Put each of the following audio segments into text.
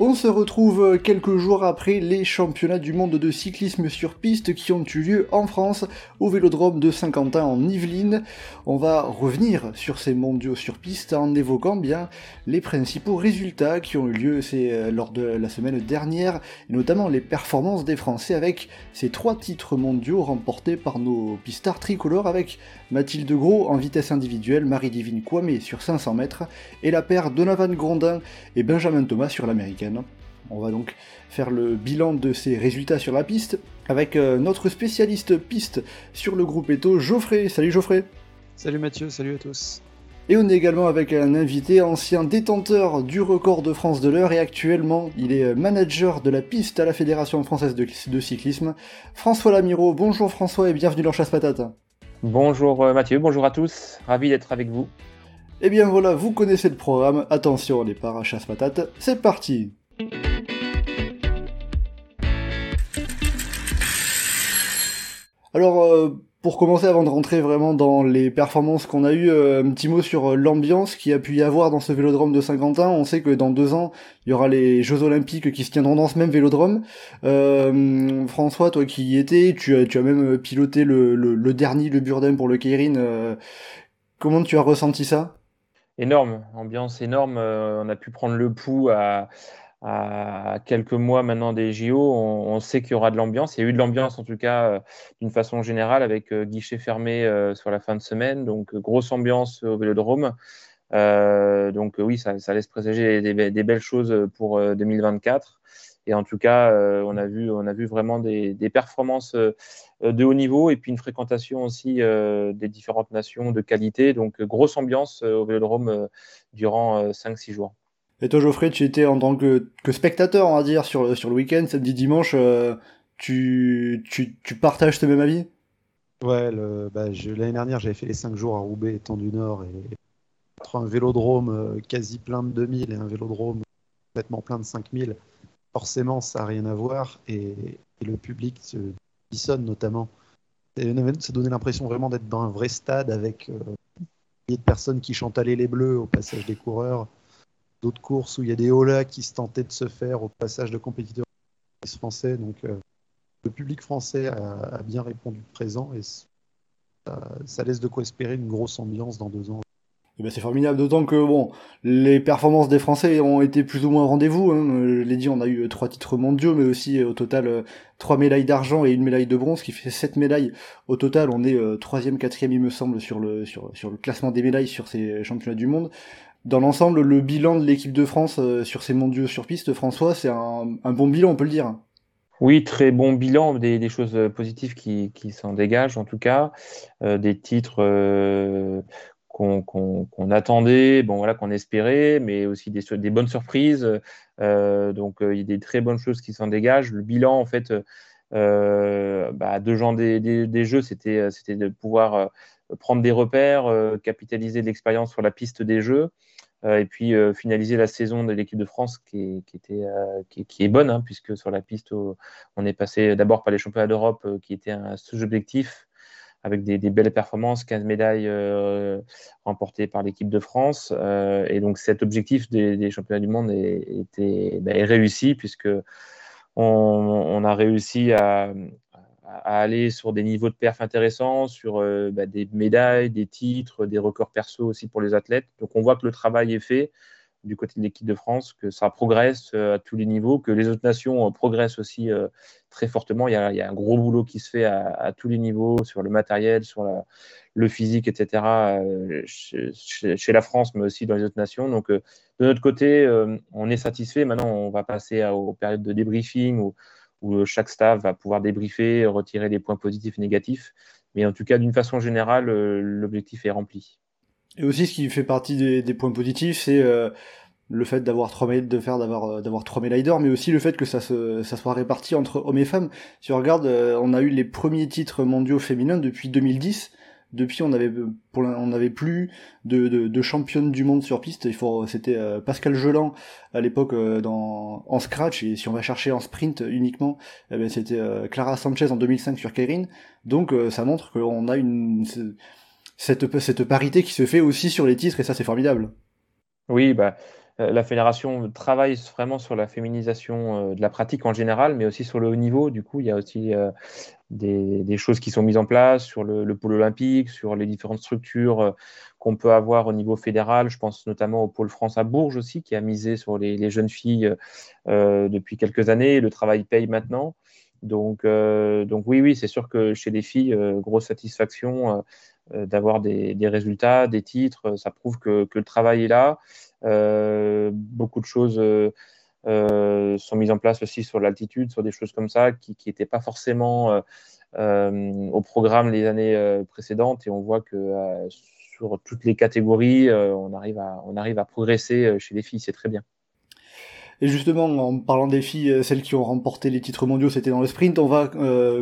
On se retrouve quelques jours après les championnats du monde de cyclisme sur piste qui ont eu lieu en France au vélodrome de Saint-Quentin en Yvelines. On va revenir sur ces mondiaux sur piste en évoquant bien les principaux résultats qui ont eu lieu euh, lors de la semaine dernière, et notamment les performances des Français avec ces trois titres mondiaux remportés par nos pistards tricolores avec Mathilde Gros en vitesse individuelle, Marie-Divine Kwame sur 500 mètres et la paire Donovan Grondin et Benjamin Thomas sur l'américaine. On va donc faire le bilan de ces résultats sur la piste avec euh, notre spécialiste piste sur le groupe Eto, Geoffrey. Salut Geoffrey Salut Mathieu, salut à tous et on est également avec un invité ancien détenteur du record de France de l'heure et actuellement il est manager de la piste à la Fédération française de, cyclisme. François Lamiro, bonjour François et bienvenue dans Chasse Patate. Bonjour euh, Mathieu, bonjour à tous, ravi d'être avec vous. Eh bien voilà, vous connaissez le programme, attention les départ à Chasse Patate, c'est parti Alors, euh, pour commencer, avant de rentrer vraiment dans les performances qu'on a eues, euh, un petit mot sur euh, l'ambiance qui a pu y avoir dans ce vélodrome de Saint-Quentin. On sait que dans deux ans, il y aura les Jeux Olympiques qui se tiendront dans ce même vélodrome. François, toi qui y étais, tu as, tu as même piloté le, le, dernier, le Burden pour le Keirin. comment tu as ressenti ça? Énorme, ambiance énorme. on a pu prendre le pouls à à quelques mois maintenant des JO, on, sait qu'il y aura de l'ambiance. Il y a eu de l'ambiance en tout cas euh, d'une façon générale avec euh, guichet fermé euh, sur la fin de semaine, donc grosse ambiance au Vélodrome. donc oui, ça, laisse présager des, belles choses pour 2024. Et en tout cas, on, a vu, on a vu vraiment des, des, performances de haut niveau et puis une fréquentation aussi des différentes nations de qualité. Donc grosse ambiance au Vélodrome durant 5-6 jours. Et toi, Geoffrey, tu étais en tant que, spectateur, on va dire, sur, sur le week-end, samedi, dimanche. Euh, tu, tu, tu, partages ce même avis? Ouais, bah, l'année dernière, j'avais fait les 5 jours à Roubaix, étant du Nord, et entre un vélodrome euh, quasi plein de 2000 et un vélodrome complètement plein de 5000, forcément, ça n'a rien à voir. Et, le public se dissonne notamment. Ça donnait l'impression vraiment d'être dans un vrai stade avec euh, des de personnes qui Aller les Bleus au passage des coureurs d'autres courses où il y a des holas qui se tentaient de se faire au passage de compétiteurs français. Donc euh, le public français a, bien répondu présent et ça, laisse de quoi espérer une grosse ambiance dans deux ans. Eh ben c'est formidable, d'autant que bon, les performances des Français ont été plus ou moins au rendez-vous. Hein. Je l'ai dit, on a eu trois titres mondiaux, mais aussi au total euh, trois médailles d'argent et une médaille de bronze, qui fait sept médailles. Au total, on est euh, troisième, quatrième, il me semble, sur le sur, sur le classement des médailles sur ces championnats du monde dans l'ensemble, le bilan de l'équipe de France euh, sur ces mondiaux sur piste, François, c'est un, bon bilan, on peut le dire. Oui, très bon bilan, des, choses positives qui, s'en dégagent en tout cas, euh, des titres euh, qu'on attendait, bon voilà, qu'on espérait, mais aussi des, bonnes surprises. donc il y a des très bonnes choses qui s'en dégagent. Le bilan, en fait, bah, deux gens des jeux, c'était de pouvoir prendre des repères, capitaliser de l'expérience sur la piste des jeux. Euh, et puis euh, finaliser la saison de l'équipe de France qui est, était, euh, qui, est bonne, hein, puisque sur la piste, on est passé d'abord par les championnats d'Europe qui étaient un sous-objectif avec des, belles performances, 15 médailles remportées par l'équipe de France. et donc cet objectif des, championnats du monde est, était, bah, est réussi, puisque on, on, a réussi à, à aller sur des niveaux de perf intéressants, sur euh, bah, des médailles, des titres, des records perso aussi pour les athlètes. Donc on voit que le travail est fait du côté de l'équipe de France, que ça progresse euh, à tous les niveaux, que les autres nations euh, progressent aussi très fortement. Il y, a, un gros boulot qui se fait à, tous les niveaux, sur le matériel, sur le physique, etc., chez, la France, mais aussi dans les autres nations. Donc de notre côté, on est satisfait. Maintenant, on va passer aux périodes de débriefing, euh, chaque staff va pouvoir débriefer, retirer des points positifs et négatifs. Mais en tout cas, d'une façon générale, euh, l'objectif est rempli. Et aussi, ce qui fait partie des, points positifs, c'est euh, le fait d'avoir trois médailles de d'avoir trois d'or, mais aussi le fait que ça se ça soit réparti entre hommes et femmes. Si on regarde, on a eu les premiers titres mondiaux féminins depuis 2010. Depuis on avait pour on n'avait plus de, de, de, championne du monde sur piste. Il faut c'était euh, Pascal Geland à l'époque euh, dans en scratch et si on va chercher en sprint uniquement, eh ben, c'était euh, Clara Sanchez en 2005 sur Keirin. Donc ça montre qu'on a une cette cette parité qui se fait aussi sur les titres et ça c'est formidable. Oui, bah la fédération travaille vraiment sur la féminisation de la pratique en général, mais aussi sur le haut niveau. Du coup, il y a aussi des, choses qui sont mises en place sur le, pôle olympique, sur les différentes structures euh, qu'on peut avoir au niveau fédéral. Je pense notamment au pôle France à Bourges aussi, qui a misé sur les, jeunes filles euh, depuis quelques années. Le travail paye maintenant. Donc, euh, donc oui, oui, c'est sûr que chez les filles, grosse satisfaction d'avoir des, résultats, des titres. Ça prouve que, que le travail est là. beaucoup de choses euh, sont mises en place aussi sur l'altitude, sur des choses comme ça qui n'étaient pas forcément euh, euh, au programme les années précédentes. Et on voit que sur toutes les catégories, on, arrive à, progresser chez les filles. C'est très bien. Et justement, en parlant des filles, celles qui ont remporté les titres mondiaux, c'était dans le sprint. On va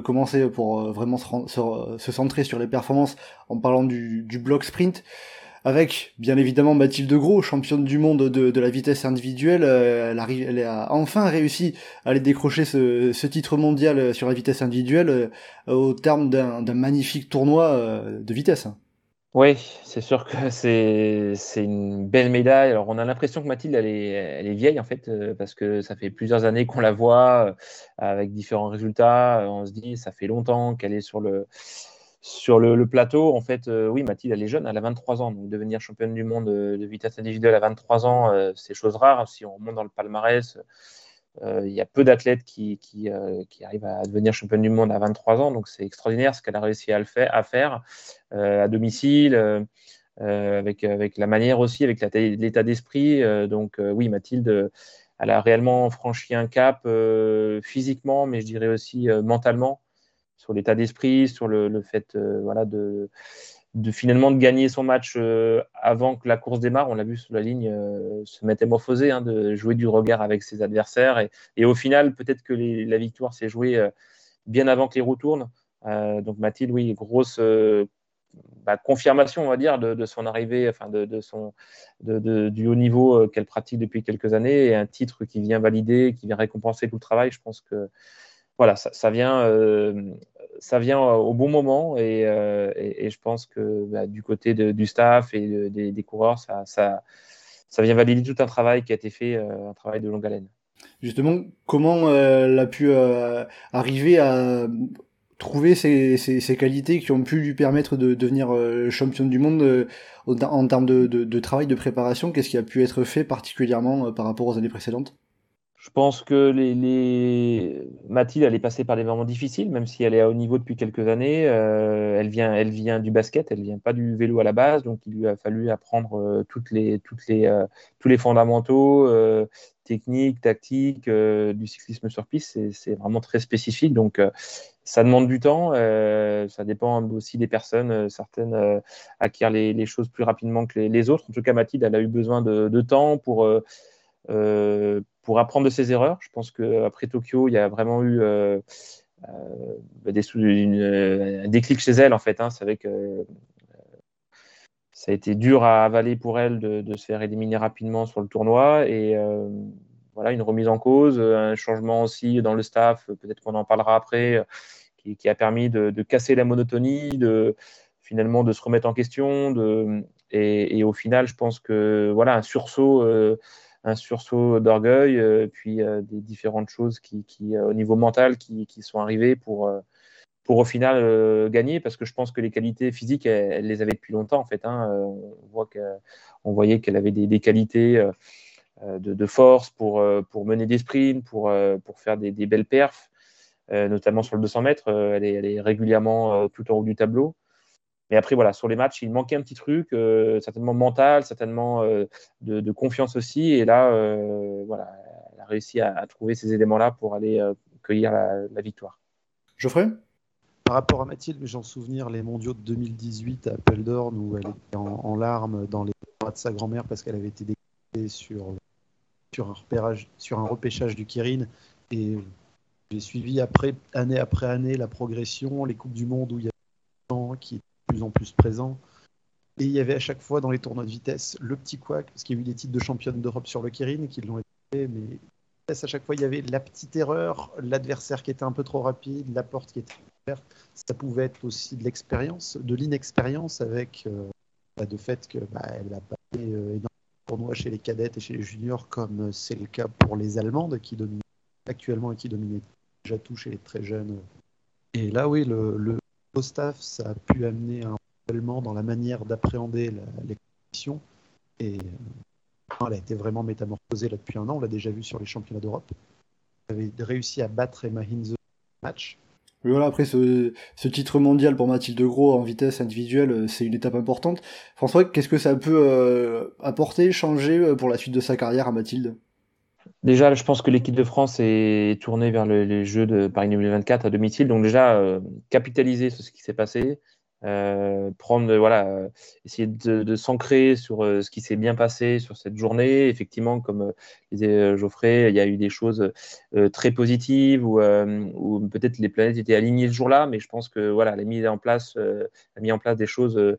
commencer pour vraiment se, centrer sur les performances en parlant du bloc sprint avec bien évidemment Mathilde Gros, championne du monde de, la vitesse individuelle. Euh, elle, a enfin réussi à aller décrocher ce, titre mondial sur la vitesse individuelle euh, au terme d'un magnifique tournoi euh, de vitesse. Oui, c'est sûr que c'est une belle médaille. Alors, on a l'impression que Mathilde, est, elle est vieille, en fait, parce que ça fait plusieurs années qu'on la voit avec différents résultats. On se dit, ça fait longtemps qu'elle est sur le, sur le, plateau, en fait, euh, oui, Mathilde, elle est jeune, elle a 23 ans. Donc, devenir championne du monde de, vitesse individuelle à 23 ans, euh, c'est chose rare. Si on remonte dans le palmarès, euh, il y a peu d'athlètes qui, arrivent à devenir championne du monde à 23 ans. Donc, c'est extraordinaire ce qu'elle a réussi à, le faire, à faire à domicile, avec la manière aussi, avec l'état d'esprit. donc, oui, Mathilde, elle a réellement franchi un cap physiquement, mais je dirais aussi mentalement sur l'état d'esprit, sur le, fait euh, de, finalement gagner son match euh, avant que la course démarre. On l'a vu sur la ligne euh, se métamorphoser, hein, de jouer du regard avec ses adversaires. Et, au final, peut-être que la victoire s'est jouée bien avant que les roues tournent. donc Mathilde, oui, grosse bah, confirmation, on va dire, de, son arrivée, enfin de son, du haut niveau qu'elle pratique depuis quelques années, et un titre qui vient valider, qui vient récompenser tout le travail. Je pense que voilà, ça, vient, euh, ça vient au bon moment et, euh, je pense que bah, du côté du staff et des, coureurs, ça, vient valider tout un travail qui a été fait, euh, un travail de longue haleine. Justement, comment elle a pu arriver à trouver ces, qualités qui ont pu lui permettre de devenir championne du monde en termes de, de, travail, de préparation? Qu'est-ce qui a pu être fait particulièrement par rapport aux années précédentes? Je pense que Mathilde, elle est passée par des moments difficiles, même si elle est à haut niveau depuis quelques années. Euh, elle, vient, elle vient du basket, elle vient pas du vélo à la base, donc il lui a fallu apprendre euh, toutes les, toutes les, euh, tous les fondamentaux techniques, tactiques du cyclisme sur piste. C'est vraiment très spécifique, donc ça demande du temps. ça dépend aussi des personnes. certaines acquièrent les, choses plus rapidement que les, autres. En tout cas, Mathilde, elle a eu besoin de temps pour pour apprendre de ses erreurs. Je pense qu'après Tokyo, il y a vraiment eu euh, euh, une, un déclic chez elle, en fait. Hein. C'est vrai que euh, ça a été dur à avaler pour elle de, se faire éliminer rapidement sur le tournoi. Et voilà, une remise en cause, un changement aussi dans le staff, peut-être qu'on en parlera après, qui, a permis de, casser la monotonie, de finalement de se remettre en question. Et, au final, je pense que voilà, un sursaut un sursaut d'orgueil, euh, puis euh, des différentes choses qui, euh, au niveau mental, qui, sont arrivées pour, au final gagner, parce que je pense que les qualités physiques, elle, les avait depuis longtemps en fait. Hein. on, on voyait qu'elle avait des, qualités de, force pour, mener des sprints, pour, faire des, belles perfs, notamment sur le 200 mètres. elle est régulièrement tout en haut du tableau. Mais après, voilà, sur les matchs, il manquait un petit truc, euh, certainement mental, certainement euh, de, confiance aussi. Et là, euh, voilà, elle a réussi à, trouver ces éléments-là pour aller cueillir la, victoire. Geoffrey? Par rapport à Mathilde, j'en souvenir les mondiaux de 2018 à Apeldoorn où elle était en, larmes dans les bras de sa grand-mère parce qu'elle avait été déclarée sur, sur, un repérage, sur un repêchage du Kirin. Et j'ai suivi après, année après année la progression, les Coupes du Monde où il y a des gens qui plus en plus présent. Et il y avait à chaque fois dans les tournois de vitesse le petit couac, parce qu'il y a eu des titres de championne d'Europe sur le Kirin qui l'ont été, mais à chaque fois il y avait la petite erreur, l'adversaire qui était un peu trop rapide, la porte qui était ouverte. Ça pouvait être aussi de l'expérience, de l'inexpérience avec euh, bah, de fait qu'elle bah, n'a pas fait euh, énormément de tournois chez les cadettes et chez les juniors comme c'est le cas pour les Allemandes qui dominent actuellement et qui dominaient déjà tout chez les très jeunes. Et là, oui, le staff, ça a pu amener un renouvellement dans la manière d'appréhender les. Et euh, elle a été vraiment métamorphosée là depuis un an. On l'a déjà vu sur les championnats d'Europe. Elle avait réussi à battre Emma Hinze match. voilà, après ce, ce, titre mondial pour Mathilde Gros en vitesse individuelle, euh, c'est une étape importante. François, qu'est-ce que ça peut euh, apporter, changer pour la suite de sa carrière à Mathilde? Déjà, je pense que l'équipe de France est tournée vers les Jeux de Paris 2024 à domicile. Donc déjà, euh, capitaliser sur ce qui s'est passé, euh, prendre, voilà, euh, essayer de, s'ancrer sur euh, ce qui s'est bien passé sur cette journée. Effectivement, comme disait Geoffrey, il y a eu des choses très positives ou, peut-être les planètes étaient alignées ce jour-là, mais je pense que voilà, elle a mis en place, mis en place des choses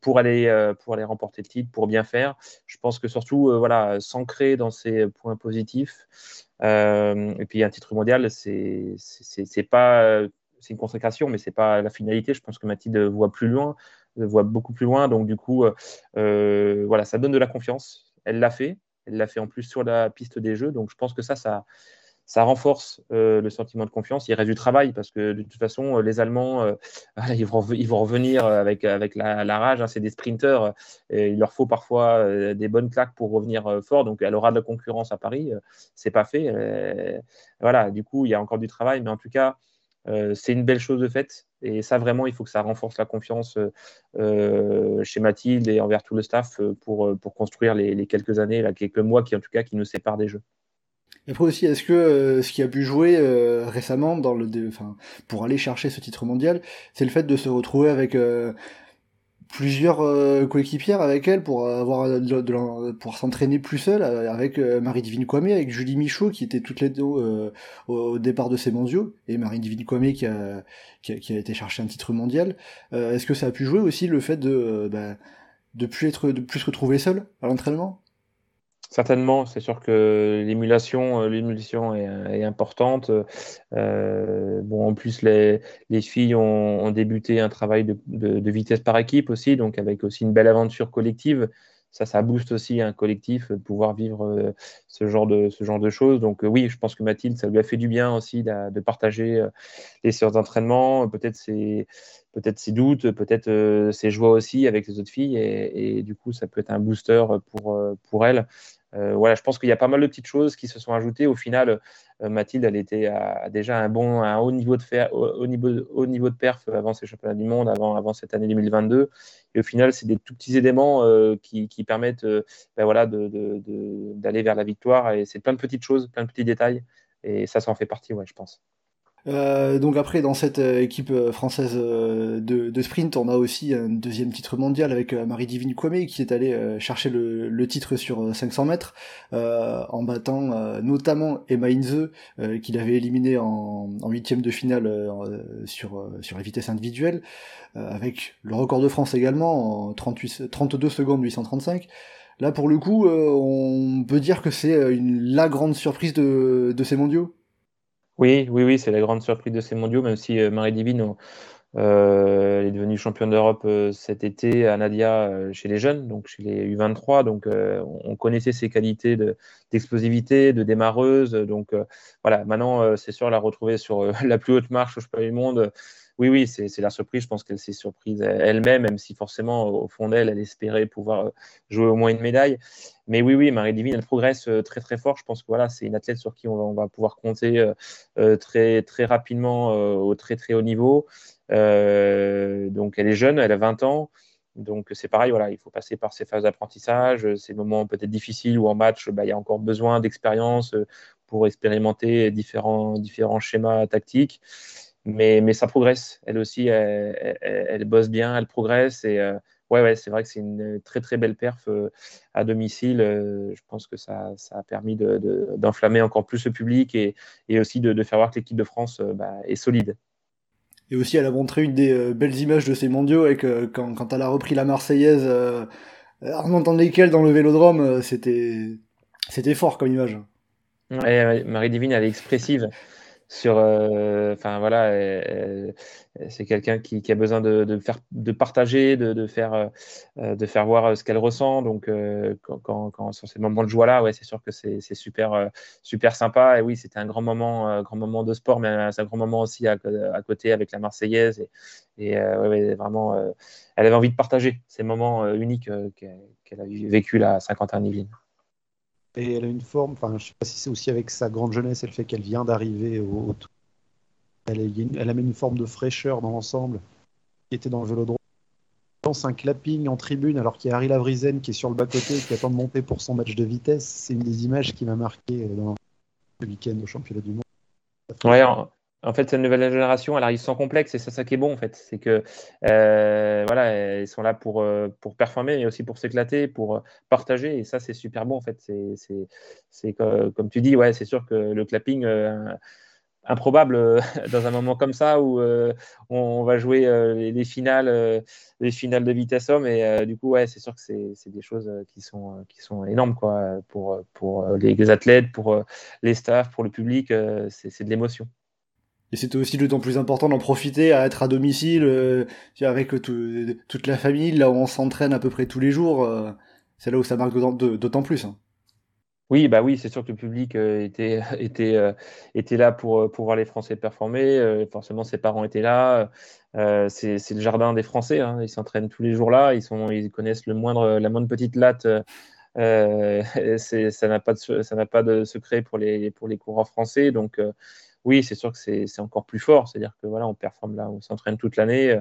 pour aller, pour aller remporter le titre, pour bien faire. Je pense que surtout, voilà, s'ancrer dans ces points positifs. et puis un titre mondial, c'est pas c'est une consécration, mais c'est pas la finalité. Je pense que Mathilde voit plus loin, voit beaucoup plus loin. Donc, du coup, euh, voilà, ça donne de la confiance. Elle l'a fait. Elle l'a fait en plus sur la piste des jeux. Donc, je pense que ça, ça, ça renforce euh, le sentiment de confiance. Il reste du travail parce que de toute façon, les Allemands, euh, ils, vont, revenir avec, avec la, rage. Hein. c'est des sprinteurs. Il leur faut parfois des bonnes claques pour revenir fort. Donc, elle aura de la concurrence à Paris. c'est pas fait. voilà, du coup, il y a encore du travail. Mais en tout cas, euh, c'est une belle chose de fait. Et ça, vraiment, il faut que ça renforce la confiance euh, euh, chez Mathilde et envers tout le staff pour, pour construire les, quelques années, là, quelques mois qui, en tout cas, qui nous séparent des jeux. Et après aussi, est-ce que ce qui a pu jouer récemment dans le, pour aller chercher ce titre mondial, c'est le fait de se retrouver avec plusieurs euh, coéquipières avec elle pour avoir de, pour s'entraîner plus seule euh, avec euh, Marie-Divine Kwame, avec Julie Michaud qui étaient toutes les deux au départ de ces mondiaux et Marie-Divine Kwame qui a, qui a, été chercher un titre mondial. Est-ce que ça a pu jouer aussi le fait de bah, de plus être de plus se retrouver seule à l'entraînement? Certainement, c'est sûr que l'émulation, euh, l'émulation est, est, importante. Euh, bon, en plus, les, les filles ont, débuté un travail de, vitesse par équipe aussi, donc avec aussi une belle aventure collective. Ça, ça booste aussi un collectif de pouvoir vivre euh, ce genre de, ce genre de choses. Donc oui, je pense que Mathilde, ça lui a fait du bien aussi de, de partager les séances d'entraînement, peut-être ses, peut-être ses doutes, peut-être ses joies aussi avec les autres filles, et, et, du coup, ça peut être un booster pour, pour elle. Euh, je pense qu'il y a pas mal de petites choses qui se sont ajoutées. Au final, euh, Mathilde, elle était déjà un bon, un haut niveau de fer, perf avant ces championnats du monde, avant, cette année 2022. Et au final, c'est des tout petits éléments euh, qui, permettent ben voilà, d'aller vers la victoire. Et c'est plein de petites choses, plein de petits détails. Et ça, ça en fait partie, ouais, je pense. Euh, donc après, dans cette euh, équipe euh, française de, de, sprint, on a aussi un deuxième titre mondial avec Marie-Divine Kwame qui est allée chercher le, le, titre sur 500 mètres en battant notamment Emma Inze qu'il avait éliminé en huitième de finale sur, sur la vitesse individuelle avec le record de France également en 38, 32 secondes 835. Là pour le coup, on peut dire que c'est la grande surprise de, de ces mondiaux. Oui, oui, oui, c'est la grande surprise de ces mondiaux, même si euh, Marie Divine euh, est devenue championne d'Europe euh, cet été à Nadia chez les jeunes, donc chez les U23. Donc, on connaissait ses qualités d'explosivité, de, démarreuse. Donc, voilà, maintenant, c'est sûr, la retrouver sur la plus haute marche au championnat du monde. Oui, oui, c'est la surprise. Je pense qu'elle s'est surprise elle-même, même si forcément, au fond d'elle, elle espérait pouvoir jouer au moins une médaille. Mais oui, oui, Marie Divine, elle progresse euh, très très fort. Je pense que voilà, c'est une athlète sur qui on va, pouvoir compter euh, euh, très très rapidement au très très haut niveau. donc elle est jeune, elle a 20 ans. Donc c'est pareil, voilà, il faut passer par ces phases d'apprentissage, ces moments peut-être difficiles où en match, bah, il y a encore besoin d'expérience pour expérimenter différents schémas tactiques. Mais, mais ça progresse. Elle aussi, elle, elle, bosse bien, elle progresse. Et ouais, ouais, c'est vrai que c'est une très très belle perf euh, à domicile. Euh, je pense que ça, ça a permis d'enflammer encore plus le public et, et aussi de, faire voir que l'équipe de France euh, bah, est solide. Et aussi, elle a montré une des belles images de ces mondiaux avec quand, quand elle a repris la Marseillaise, en entendant lesquelles dans le Vélodrome, c'était fort comme image. Ouais, Marie Divine, elle est expressive sur euh, enfin voilà c'est quelqu'un qui, a besoin de, faire de partager de, faire euh, de faire voir ce qu'elle ressent. Donc euh, quand, quand, sur ces moments de joie là ouais c'est sûr que c'est super super sympa. Et oui c'était un grand moment grand moment de sport mais c'est un grand moment aussi à, côté avec la Marseillaise. Et, vraiment elle avait envie de partager ces moments uniques qu'elle a vécu là à Saint-Quentin-Yvelines et elle a une forme, enfin, je sais pas si c'est aussi avec sa grande jeunesse et le fait qu'elle vient d'arriver au, elle, elle, amène une forme de fraîcheur dans l'ensemble qui était dans le vélodrome. Lance un clapping en tribune alors qu'il y a Harry Lavrizen qui est sur le bas-côté et qui attend de monter pour son match de vitesse. C'est une des images qui m'a marqué dans le week-end au championnat du monde. Ouais, fait, cette nouvelle génération, elle arrive sans complexe et c'est ça qui est bon en fait. C'est que euh, voilà, ils sont là pour, euh, pour performer, mais aussi pour s'éclater, pour euh, partager et ça c'est super bon en fait. C'est comme tu dis, ouais, c'est sûr que le clapping improbable dans un moment comme ça où on va jouer les, finales, les finales de vitesse homme et du coup ouais, c'est sûr que c'est des choses qui sont qui sont énormes quoi pour pour les athlètes, pour les staffs, pour le public, c'est de l'émotion. Et c'était aussi d'autant plus important d'en profiter à être à domicile euh, avec toute la famille, là où on s'entraîne à peu près tous les jours. Euh, c'est là où ça marque d'autant plus. Hein. Oui, bah oui, c'est sûr que le public euh, était, était, était là pour, pour voir les Français performer. forcément, ses parents étaient là. c'est le jardin des Français. Hein. Ils s'entraînent tous les jours là. Ils, sont, ils connaissent le moindre, la moindre petite latte. ça n'a pas, de, pas de secret pour les, pour les coureurs français. Donc, oui, c'est sûr que c'est encore plus fort. C'est-à-dire que voilà, on performe là, on s'entraîne toute l'année. Euh,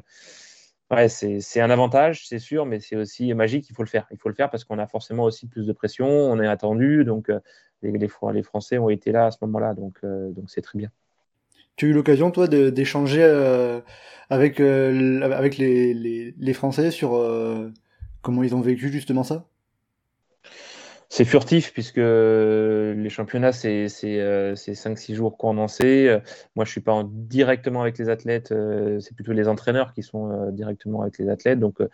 ouais, c'est un avantage, c'est sûr, mais c'est aussi magique. Il faut le faire. Il faut le faire parce qu'on a forcément aussi plus de pression. On est attendu, donc euh, les, Français ont été là à ce moment-là, donc euh, c'est très bien. Tu as eu l'occasion, toi, d'échanger avec, les, Français sur comment ils ont vécu justement ça? C'est furtif puisque les championnats, c'est 5-6 jours condensés. Moi, je suis pas en, directement avec les athlètes, euh, c'est plutôt les entraîneurs qui sont euh, directement avec les athlètes. Donc euh,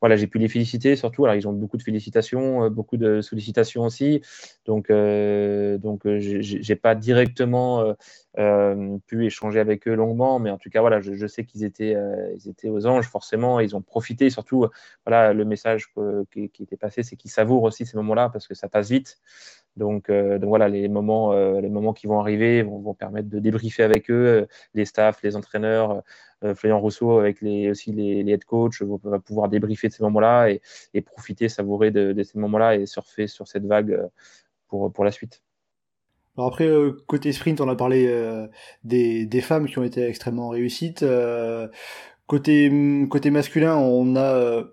voilà, j'ai pu les féliciter surtout. Alors, ils ont beaucoup de félicitations, beaucoup de sollicitations aussi. Donc, donc j'ai pas directement pu échanger avec eux longuement, mais en tout cas, voilà, je, sais qu'ils étaient, ils étaient aux anges forcément. Ils ont profité. Surtout, voilà, le message qui, qui était passé, c'est qu'ils savourent aussi ces moments-là parce que ça passe vite. Donc, euh, voilà, les moments, euh, les moments qui vont arriver vont, permettre de débriefer avec eux, euh, les staffs, les entraîneurs, Florian Rousseau avec aussi les, head coachs va pouvoir débriefer de ces moments-là et, profiter, savourer de, ces moments-là et surfer sur cette vague pour la suite. Alors après, côté sprint, on a parlé des, des, femmes qui ont été extrêmement réussites. côté, côté masculin, on a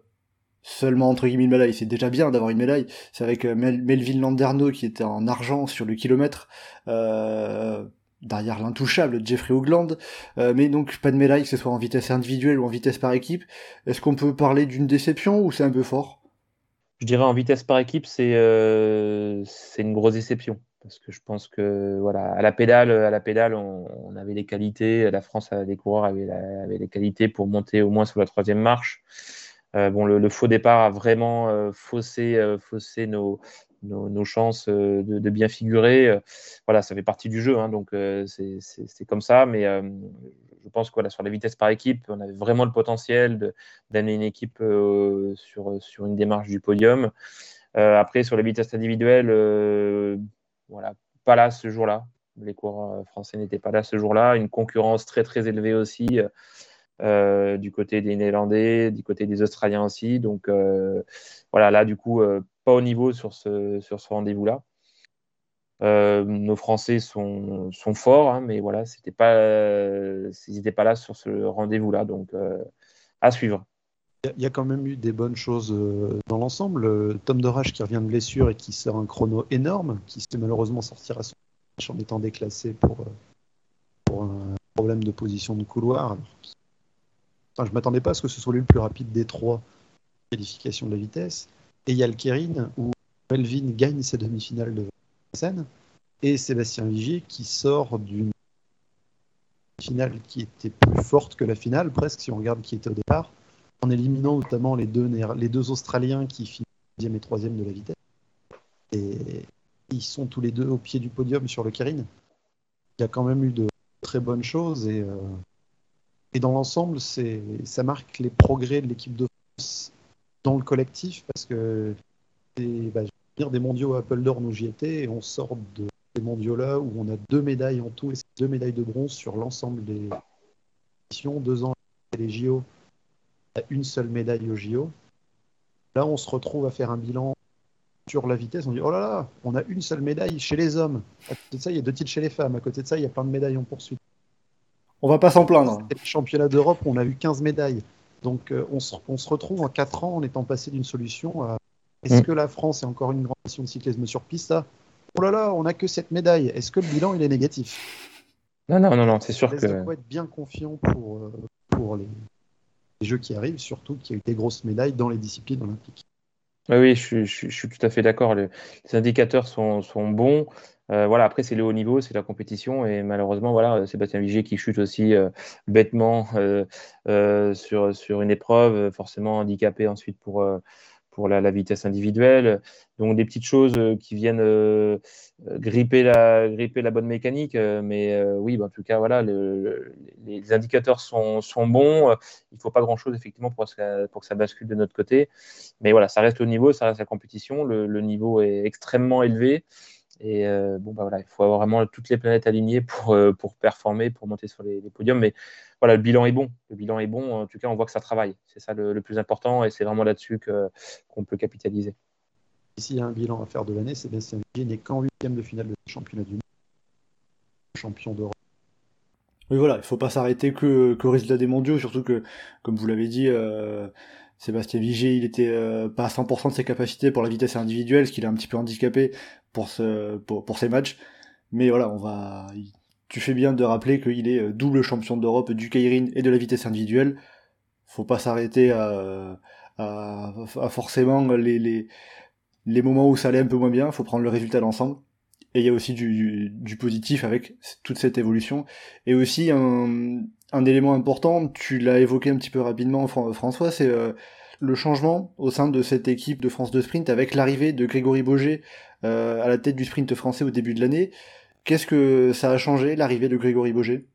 seulement entre guillemets une médaille, c'est déjà bien d'avoir une médaille. C'est avec euh, Melville Landerneau qui était en argent sur le kilomètre, euh, derrière l'intouchable Jeffrey Hoogland, euh, mais donc pas de médaille, que ce soit en vitesse individuelle ou en vitesse par équipe. Est-ce qu'on peut parler d'une déception ou c'est un peu fort? Je dirais en vitesse par équipe, c'est une grosse déception parce que je pense que voilà à la pédale à la pédale on, avait les qualités la France avait des coureurs avait, avait les qualités pour monter au moins sur la troisième marche euh, bon, le, faux départ a vraiment euh, faussé, euh, faussé nos, nos, chances de, bien figurer. voilà, ça fait partie du jeu, hein, donc c'est comme ça. Mais je pense que sur la vitesse par équipe, on avait vraiment le potentiel d'amener une équipe sur, sur une démarche du podium. après, sur la vitesse individuelle, voilà, pas là ce jour-là. Les coureurs français n'étaient pas là ce jour-là. Une concurrence très très élevée aussi. Euh, du côté des Néerlandais, du côté des Australiens aussi. Donc euh, voilà, là, du coup, euh, pas au niveau sur ce, rendez-vous-là. nos Français sont, sont forts, hein, mais voilà, c'était pas, ils n'étaient pas là sur ce rendez-vous-là, donc à suivre. Il y a quand même eu des bonnes choses dans l'ensemble. Tom Dorage qui revient de blessure et qui sort un chrono énorme, qui s'est malheureusement sortir à son match en étant déclassé pour, pour un problème de position de couloir, je ne m'attendais pas à ce que ce soit lui le plus rapide des trois qualifications de la vitesse. Et il y a le Kérin où Melvin gagne sa demi-finale de scène et Sébastien Vigier qui sort d'une finale qui était plus forte que la finale, presque, si on regarde qui était au départ, en éliminant notamment les deux, Australiens qui finissent deuxième et troisième de la vitesse. Et ils sont tous les deux au pied du podium sur le Kirin. Il y a quand même eu de très bonnes choses et, euh, et dans l'ensemble, ça marque les progrès de l'équipe de France dans le collectif parce que bah, dire, des mondiaux Apple d'Or où j'y étais et on sort de ces mondiaux là où on a deux médailles en tout et deux médailles de bronze sur l'ensemble des missions, deux ans les JO, une seule médaille aux JO. Là, on se retrouve à faire un bilan sur la vitesse. On dit oh là là, on a une seule médaille chez les hommes. À côté de ça, il y a deux titres chez les femmes. À côté de ça, il y a plein de médailles en poursuite. On va pas s'en plaindre. Le championnat d'Europe, on a eu 15 médailles. Donc euh, on, se, on, se, retrouve en 4 ans en étant passé d'une solution à est-ce mm. que la France est encore une grande nation de cyclisme sur piste? Oh là là, on n'a que cette médaille. Est-ce que le bilan il est négatif? Non, non, non, non, c'est sûr que. Il faut être bien confiant pour, euh, pour les, les Jeux qui arrivent, surtout qu'il y a eu des grosses médailles dans les disciplines olympiques. Oui, je, suis tout à fait d'accord. Les indicateurs sont, bons. Euh, voilà, après, c'est le haut niveau, c'est la compétition. Et malheureusement, voilà, Sébastien Vigier qui chute aussi euh, bêtement euh, sur, sur une épreuve, forcément handicapé ensuite pour, pour la, vitesse individuelle. Donc des petites choses euh, qui viennent euh, gripper, la, gripper la bonne mécanique. Euh, mais oui, bah, en tout cas, voilà, les indicateurs sont, sont bons. Il ne faut pas grand-chose effectivement pour, pour, que ça bascule de notre côté. Mais voilà, ça reste au niveau, ça reste la compétition. Le niveau est extrêmement élevé. Et bon, bah voilà, il faut avoir vraiment toutes les planètes alignées pour, pour performer, pour monter sur les, les podiums. Mais voilà, le bilan est bon. Le bilan est bon. En tout cas, on voit que ça travaille. C'est ça le, plus important et c'est vraiment là-dessus qu'on peut capitaliser. S'il y a un bilan à faire de l'année, c'est Bastien Vigier n'est qu'en huitième de finale de championnat du monde, champion d'Europe. Oui, voilà, il ne faut pas s'arrêter que, qu'au résultat des mondiaux, surtout que, comme vous l'avez dit, euh, Sébastien Vigier, il était euh, pas à 100% de ses capacités pour la vitesse individuelle, ce qu'il est un petit peu handicapé pour, ce, pour, pour ses matchs. Mais voilà, on va, tu fais bien de rappeler qu'il est euh, double champion d'Europe du Kairin et de la vitesse individuelle. Faut pas s'arrêter à, forcément les, les, moments où ça allait un peu moins bien. Faut prendre le résultat d'ensemble. Et il y a aussi du, positif avec toute cette évolution. Et aussi un, un élément important, tu l'as évoqué un petit peu rapidement, François, c'est euh, le changement au sein de cette équipe de France de sprint avec l'arrivée de Grégory Boger euh, à la tête du sprint français au début de l'année. Qu'est-ce que ça a changé, l'arrivée de Grégory Boger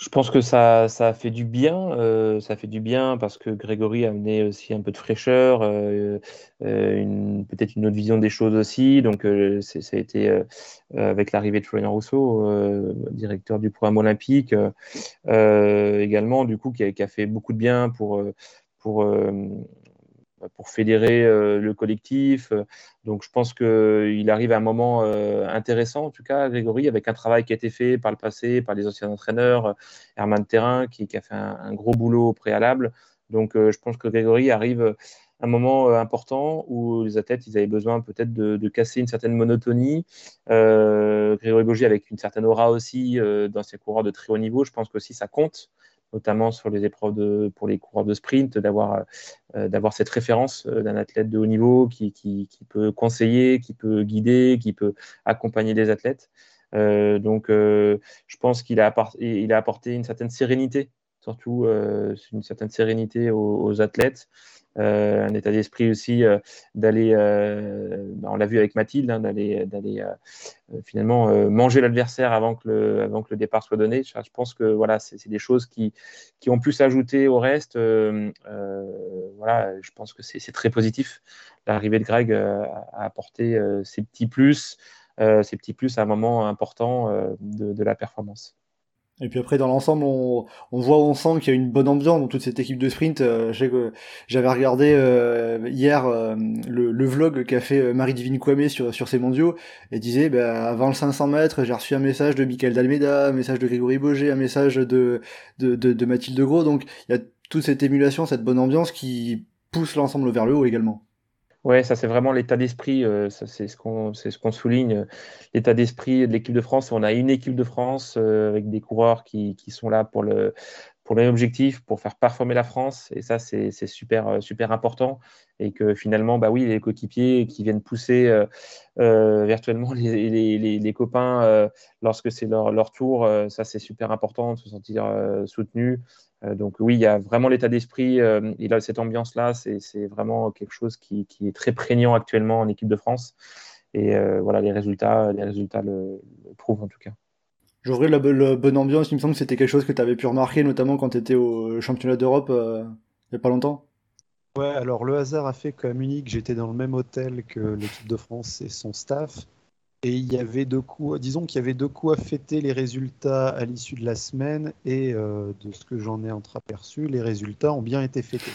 je pense que ça, ça a fait du bien. Euh, ça fait du bien parce que Grégory a amené aussi un peu de fraîcheur, euh, peut-être une autre vision des choses aussi. Donc, ça a été avec l'arrivée de Florian Rousseau, directeur du programme olympique, également, du coup, qui a, qui a, fait beaucoup de bien pour, pour pour fédérer euh, le collectif. Donc je pense qu'il arrive à un moment euh, intéressant, en tout cas, Grégory, avec un travail qui a été fait par le passé, par les anciens entraîneurs, euh, Herman Terrain, qui, a fait un, gros boulot au préalable. Donc je pense que Grégory arrive à un moment important où les athlètes ils avaient besoin peut-être de, casser une certaine monotonie. Grégory Bogier avec une certaine aura aussi dans ses coureurs de très haut niveau, je pense que aussi ça compte notamment sur les épreuves pour les coureurs de sprint, d'avoir euh, d'avoir cette référence euh, d'un athlète de haut niveau qui, peut conseiller, qui peut guider, qui peut accompagner les athlètes. Euh, donc, je pense qu'il a apporté une certaine sérénité, surtout une certaine sérénité aux athlètes. Euh, un état d'esprit aussi euh, d'aller, euh, on l'a vu avec Mathilde, hein, d'aller, finalement manger l'adversaire avant que le, départ soit donné. Je, pense que voilà, c'est, des choses qui, ont pu s'ajouter au reste. voilà, je pense que c'est, très positif. L'arrivée de Greg a apporté ces petits plus, ces petits plus à un moment important de la performance. Et puis après, dans l'ensemble, on, on, voit, on sent qu'il y a une bonne ambiance dans toute cette équipe de sprint. Euh, J'avais regardé euh, hier euh, le, le, vlog qu'a fait euh, Marie-Divine Kwame sur, sur ses mondiaux et disait, bah, avant le 500 mètres, j'ai reçu un message de Michael Dalmeda, un message de Grégory Boger, un message de, de, de, de Mathilde Gros. Donc, il y a toute cette émulation, cette bonne ambiance qui pousse l'ensemble vers le haut également. Ouais, ça c'est vraiment l'état d'esprit, euh, c'est ce qu'on souligne, l'état d'esprit de l'équipe de France. On a une équipe de France euh, avec des coureurs qui, sont là pour le pour même objectif, pour faire performer la France. Et ça, c'est super, important. Et que finalement, bah oui, les coéquipiers qui viennent pousser virtuellement les, les, copains lorsque c'est leur, leur, tour, ça, c'est super important de se sentir soutenu. Donc oui, il y a vraiment l'état d'esprit. il a cette ambiance-là. C'est vraiment quelque chose qui, qui, est très prégnant actuellement en équipe de France. Et voilà, les résultats, les résultats le prouvent en tout cas. J'aurais la, bonne ambiance, il me semble que c'était quelque chose que tu avais pu remarquer, notamment quand tu étais au championnat d'Europe euh, il n'y a pas longtemps. Ouais, alors le hasard a fait qu'à Munich, j'étais dans le même hôtel que l'équipe de France et son staff. Et il y avait deux coups, disons qu'il y avait deux coups à fêter les résultats à l'issue de la semaine. Et euh, de ce que j'en ai entreaperçu, les résultats ont bien été fêtés.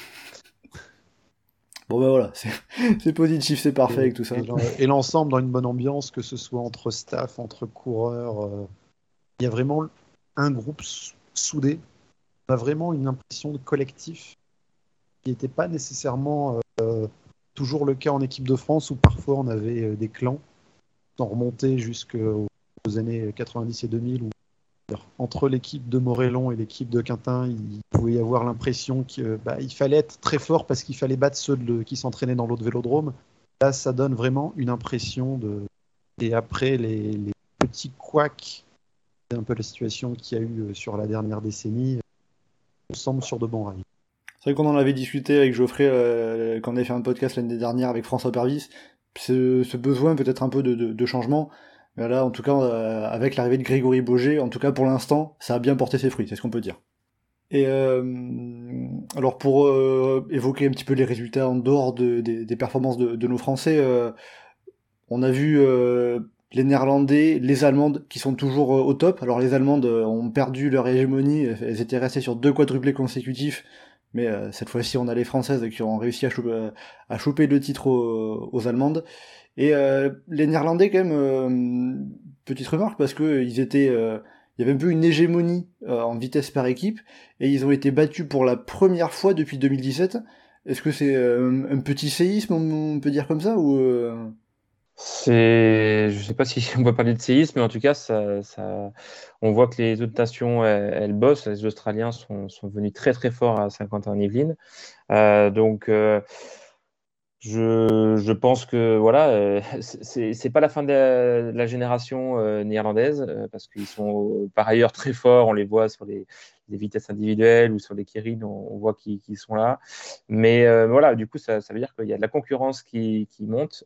Bon ben voilà, c'est positif, c'est parfait avec tout ça. Et l'ensemble dans une bonne ambiance, que ce soit entre staff, entre coureurs. Euh, il y a vraiment un groupe soudé. On a vraiment une impression de collectif qui n'était pas nécessairement euh, toujours le cas en équipe de France où parfois on avait des clans sans remonter jusqu'aux années 90 et 2000 où entre l'équipe de Morellon et l'équipe de Quintin, il pouvait y avoir l'impression qu'il bah, fallait être très fort parce qu'il fallait battre ceux qui s'entraînaient dans l'autre vélodrome. Là, ça donne vraiment une impression de. Et après, les, petits couacs un peu la situation qu'il y a eu euh, sur la dernière décennie, on semble sur de bons rails. C'est vrai qu'on en avait discuté avec Geoffrey euh, quand on avait fait un podcast l'année dernière avec François Pervis. Ce, besoin peut-être un peu de, changement. Mais là, en tout cas, euh, avec l'arrivée de Grégory Boger, en tout cas pour l'instant, ça a bien porté ses fruits, c'est ce qu'on peut dire. Et alors pour évoquer un petit peu les résultats en dehors des performances de, nos Français, on a vu les Néerlandais, les Allemandes qui sont toujours euh, au top. Alors les Allemandes euh, ont perdu leur hégémonie, elles étaient restées sur deux quadruplés consécutifs, mais euh, cette fois-ci on a les Françaises qui ont réussi à choper, à choper le titre aux, Allemandes. Et les Néerlandais quand même, petite remarque parce que ils étaient, il y avait un peu une hégémonie en vitesse par équipe et ils ont été battus pour la première fois depuis 2017. Est-ce que c'est un petit séisme, on peut dire comme ça ou c'est, je ne sais pas si on peut parler de séisme, mais en tout cas, ça, on voit que les autres nations, elles, bossent. Les Australiens sont, sont, venus très très forts à Saint-Quentin-en-Yvelines. Euh, donc, euh, je, je, pense que voilà, euh, c'est pas la fin de la, génération euh, néerlandaise euh, parce qu'ils sont par ailleurs très forts. On les voit sur les, les vitesses individuelles ou sur les Kirin, on, voit qu'ils sont là. Mais voilà, du coup, ça, ça veut dire qu'il y a de la concurrence qui, qui monte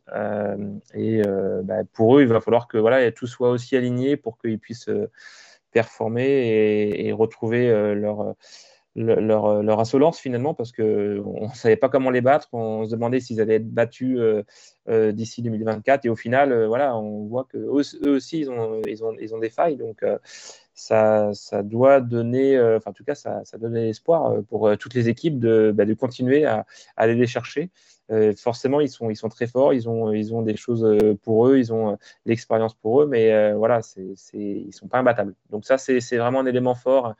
et bah, pour eux, il va falloir que voilà, tout soit aussi aligné pour qu'ils puissent performer et, et retrouver leur leur, euh, leur, insolence finalement parce qu'on ne savait pas comment les battre, on se demandait s'ils allaient être battus euh, euh, d'ici 2024 et au final voilà on voit que eux, aussi ils ont, ils, ont, ils ont des failles. Donc ça, doit donner enfin en tout cas ça, donne l'espoir pour toutes les équipes de, bah, continuer à, aller les chercher forcément ils sont, très forts ils ont, des choses pour eux ils ont l'expérience pour eux mais voilà ils sont pas imbattables donc ça c'est, vraiment un élément fort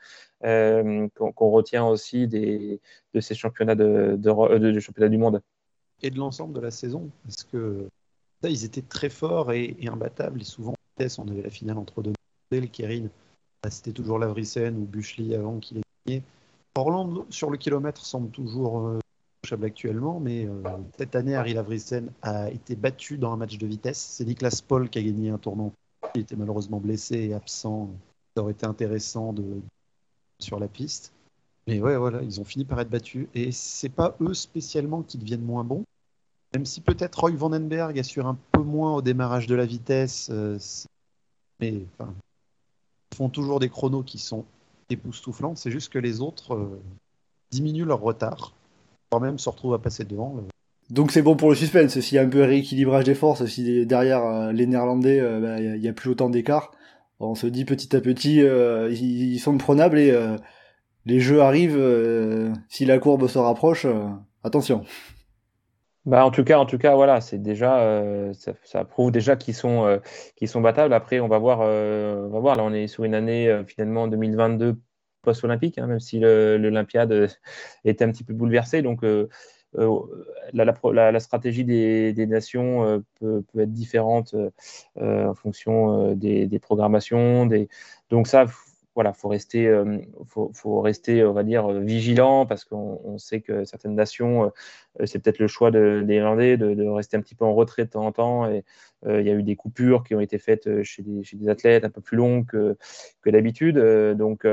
euh, qu'on retient aussi de ces championnats du monde. Et de l'ensemble de la saison, parce que ça, ils étaient très forts et, imbattables. Et souvent, on avait la finale entre deux. Le Kerin, bah, c'était toujours Lavrissen ou Buchli avant qu'il ait gagné. Orlando, sur le kilomètre, semble toujours euh, actuellement, mais euh, cette année, Harry a été battu dans un match de vitesse. C'est Niklas Paul qui a gagné un tournant. Il était malheureusement blessé et absent. Ça aurait été intéressant de, sur la piste. Mais ouais, voilà, ils ont fini par être battus. Et c'est pas eux spécialement qui deviennent moins bons. Même si peut-être Roy Vandenberg assure un peu moins au démarrage de la vitesse. Euh, mais enfin, font toujours des chronos qui sont époustouflants. C'est juste que les autres euh, diminuent leur retard. Quand même se retrouvent à passer devant. Donc c'est bon pour le suspense. S'il y a un peu rééquilibrage des forces, si derrière euh, les Néerlandais, bah, il n'y a, plus autant d'écart, on se dit petit à petit, euh, ils, sont prenables et euh, les jeux arrivent. Euh, si la courbe se rapproche, attention. Bah en tout cas, en tout cas, voilà, c'est déjà, ça, prouve déjà qu'ils sont, qu'ils sont battables. Après, on va voir, on va voir. Là, on est sur une année finalement 2022 post-olympique, hein, même si l'Olympiade était un petit peu bouleversée. Donc euh, la, stratégie des, nations euh, peut, être différente euh, en fonction des, programmations. Donc ça, voilà, faut rester, euh, faut, rester, on va dire, vigilant parce qu'on sait que certaines nations, c'est peut-être le choix de, des Irlandais de, rester un petit peu en retrait de temps en temps. Et il y a eu des coupures qui ont été faites chez des, chez des athlètes un peu plus longues que, que d'habitude. donc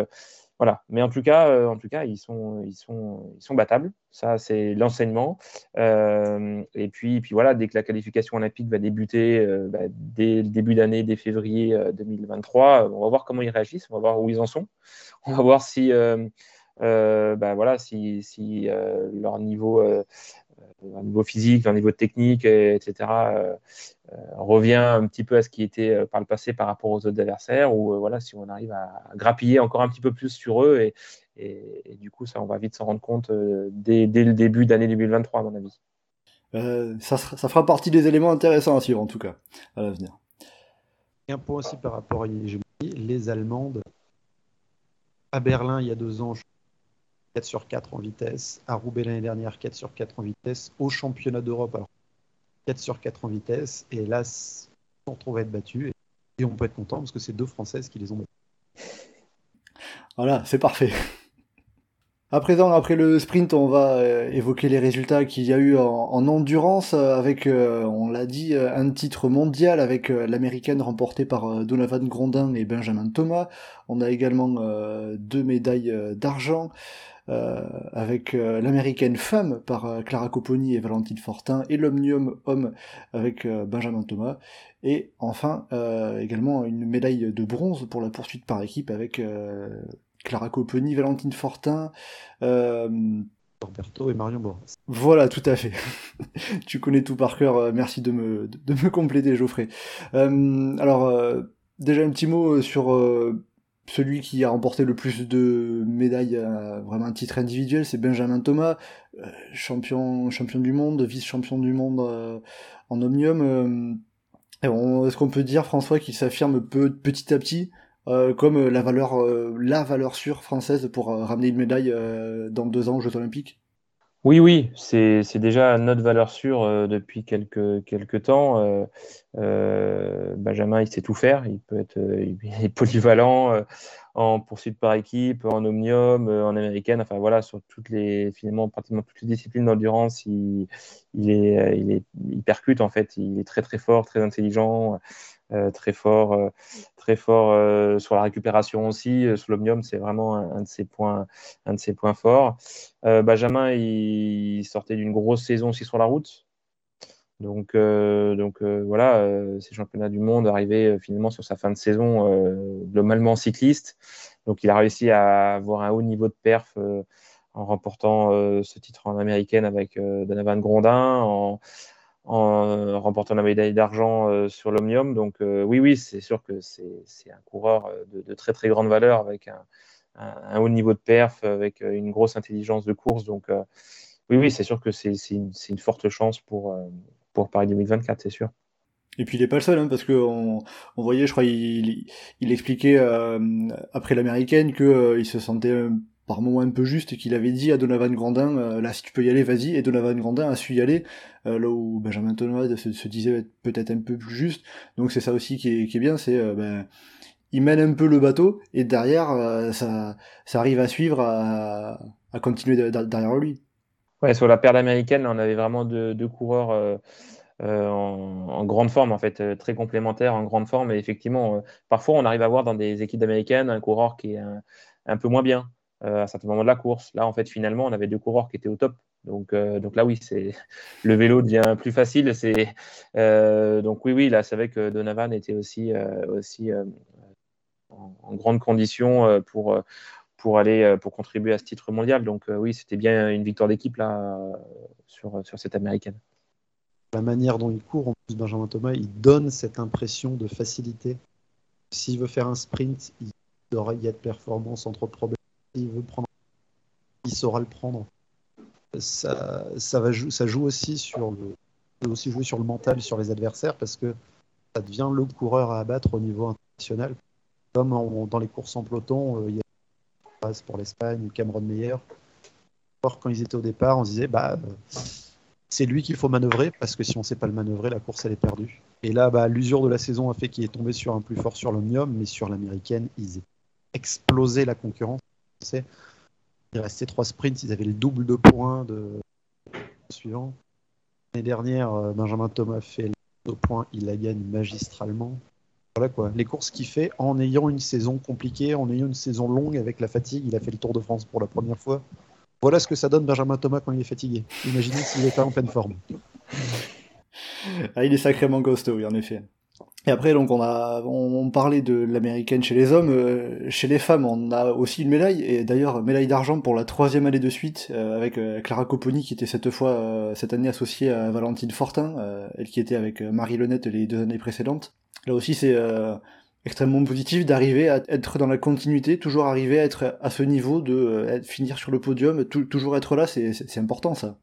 voilà. Mais en tout cas, euh, en tout cas, ils sont, ils sont, ils sont battables. Ça, c'est l'enseignement. Euh, et puis, puis voilà, dès que la qualification olympique va débuter, euh, bah, dès le début d'année, dès février 2023, on va voir comment ils réagissent. On va voir où ils en sont. On va voir si, bah, voilà, si, si leur niveau un niveau physique, un niveau technique, etc., euh, euh, revient un petit peu à ce qui était euh, par le passé par rapport aux autres adversaires, ou voilà, si on arrive à, grappiller encore un petit peu plus sur eux, et, et, du coup, ça, on va vite s'en rendre compte dès, dès, le début d'année 2023, à mon avis. ça, ça, fera partie des éléments intéressants à suivre, en tout cas, à l'avenir. Et un point aussi par rapport à les Allemandes, à Berlin, il y a deux ans, 4 sur 4 en vitesse. À Roubaix l'année dernière, 4 sur 4 en vitesse. Au championnat d'Europe, alors 4 sur 4 en vitesse. Et là, on retrouve être battus. Et on peut être content parce que c'est deux Françaises qui les ont battus. Voilà, c'est parfait. À présent, après le sprint, on va euh, évoquer les résultats qu'il y a eu en, endurance euh, avec, euh, on l'a dit, un titre mondial avec l'américaine remportée par Donovan Grondin et Benjamin Thomas. On a également deux médailles d'argent. Euh, avec euh, l'américaine femme par euh, Clara Copponi et Valentine Fortin, et l'Omnium homme avec Benjamin Thomas, et enfin également une médaille de bronze pour la poursuite par équipe avec Clara Copponi, Valentine Fortin, Roberto et Marion Boras. Voilà, tout à fait. tu connais tout par cœur. Merci de me, de me compléter, Geoffrey. alors, déjà un petit mot sur celui qui a remporté le plus de médailles, vraiment un titre individuel, c'est Benjamin Thomas, euh, champion, champion du monde, vice-champion du monde euh, en omnium. Euh, est-ce qu'on peut dire, François, qu'il s'affirme petit à petit comme la valeur, la valeur sûre française pour ramener une médaille dans deux ans aux Jeux Olympiques? Oui, oui, c'est déjà notre valeur sûre euh, depuis quelques, temps. Euh, euh, Benjamin, il sait tout faire. Il peut être est polyvalent en poursuite par équipe, en omnium, en américaine. Enfin voilà, sur toutes les finalement pratiquement toutes les disciplines d'endurance, il, il, est, il est il percute en fait. Il est très très fort, très intelligent. Euh, très fort, euh, très fort euh, sur la récupération aussi. sur l'omnium, c'est vraiment un, de ses points, un de ses points forts. Benjamin, il, sortait d'une grosse saison aussi sur la route. Donc, donc voilà, ces championnats du monde arrivaient finalement sur sa fin de saison globalement cycliste. Donc il a réussi à avoir un haut niveau de perf en remportant ce titre en américaine avec Donovan Grondin, en euh, remportant la médaille d'argent euh, sur l'Omnium. Donc euh, oui, oui, c'est sûr que c'est un coureur de, très très grande valeur avec un, haut niveau de perf, avec une grosse intelligence de course. Donc oui, oui, c'est sûr que c'est une, une, forte chance pour, pour Paris 2024, c'est sûr. Et puis il n'est pas le seul, hein, parce que on, voyait, je crois, il, il expliquait après l'américaine que il se sentait par moments un peu juste qu'il avait dit à Donovan Grandin euh, là si tu peux y aller vas-y et Donovan Grandin a su y aller euh, là où Benjamin Thomas se, disait peut-être un peu plus juste donc c'est ça aussi qui est, qui est bien c'est euh, ben, il mène un peu le bateau et derrière ça, ça arrive à suivre à, continuer derrière lui ouais sur la paire américaine on avait vraiment deux, coureurs en, grande forme, en fait, très complémentaires, en grande forme. Et effectivement, parfois, on arrive à voir dans des équipes américaines un coureur qui est un peu moins bien. Euh, à certains moments de la course. Là, en fait, finalement, on avait deux coureurs qui étaient au top. Donc, euh, donc là, oui, c'est le vélo devient plus facile. C'est euh, donc oui, oui, là, c'est vrai que Donovan était aussi aussi en, grande condition pour pour aller pour contribuer à ce titre mondial. Donc oui, c'était bien une victoire d'équipe là sur sur cette américaine. La manière dont il court, en plus Benjamin Thomas, il donne cette impression de facilité. S'il veut faire un sprint, il y être performance entre problèmes veut prendre, il saura le prendre. Ça, ça, joue aussi sur le, aussi jouer sur le mental, sur les adversaires, parce que ça devient le coureur à abattre au niveau international. Comme dans les courses en peloton, euh, il y a pour l'Espagne, Cameron Meyer. Quand ils étaient au départ, on se disait bah c'est lui qu'il faut manœuvrer parce que si on ne sait pas le manœuvrer, la course elle est perdue. Et là, bah, l'usure de la saison a fait qu'il est tombé sur un plus fort sur l'Omnium, mais sur l'américaine, ils étaient explosé la concurrence. Il restait trois sprints, ils avaient le double de points de suivant. L'année dernière, euh, Benjamin Thomas fait le point, il la gagne magistralement. Voilà quoi, les courses qu'il fait en ayant une saison compliquée, en ayant une saison longue avec la fatigue. Il a fait le Tour de France pour la première fois. Voilà ce que ça donne Benjamin Thomas quand il est fatigué. Imaginez s'il était en pleine forme. Ah, il est sacrément costaud, oui, en effet. Et après, donc, on a, on, parlait de l'américaine chez les hommes. Euh, chez les femmes, on a aussi une médaille, et d'ailleurs, médaille d'argent pour la troisième année de suite, euh, avec euh, Clara Copponi, qui était cette fois, cette année associée à Valentine Fortin, elle qui était avec Marie Lenette les deux années précédentes. Là aussi, c'est extrêmement positif d'arriver à être dans la continuité, toujours arriver à être à ce niveau de finir sur le podium, toujours être là, c'est important ça.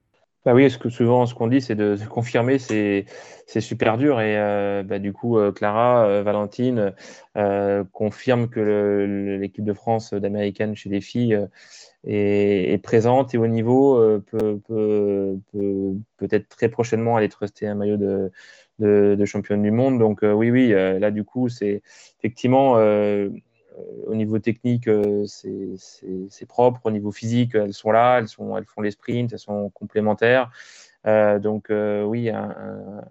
Bah oui, souvent ce qu'on dit, c'est de, confirmer, c'est super dur. Et euh, bah, du coup, euh, Clara, euh, Valentine confirme que l'équipe de France d'américaine chez les filles est, présente et au niveau peut, peut, peut, être très prochainement aller truster un maillot de, de, championne du monde. Donc oui, oui, là du coup, c'est effectivement au niveau technique, euh, c'est propre. Au niveau physique, elles sont là, elles, font les sprints, elles sont complémentaires. Euh, donc oui, un,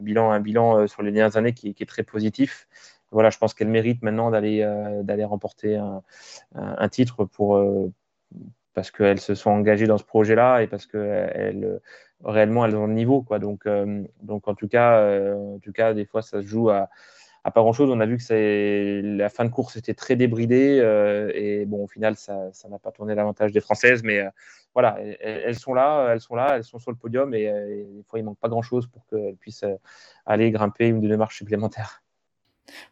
bilan, sur les dernières années qui, est très positif. Voilà, je pense qu'elles méritent maintenant d'aller remporter un, titre parce qu'elles se sont engagées dans ce projet-là et parce que réellement elles ont le niveau. Donc en tout cas des fois ça se joue à à pas grand chose. On a vu que la fin de course était très débridée euh, et bon, au final, ça n'a pas tourné l'avantage des Françaises, mais euh, voilà, elles, sont là, elles sont là, elles sont sur le podium et, euh, des fois, il manque pas grand chose pour qu'elles puissent aller grimper une ou deux marches supplémentaires.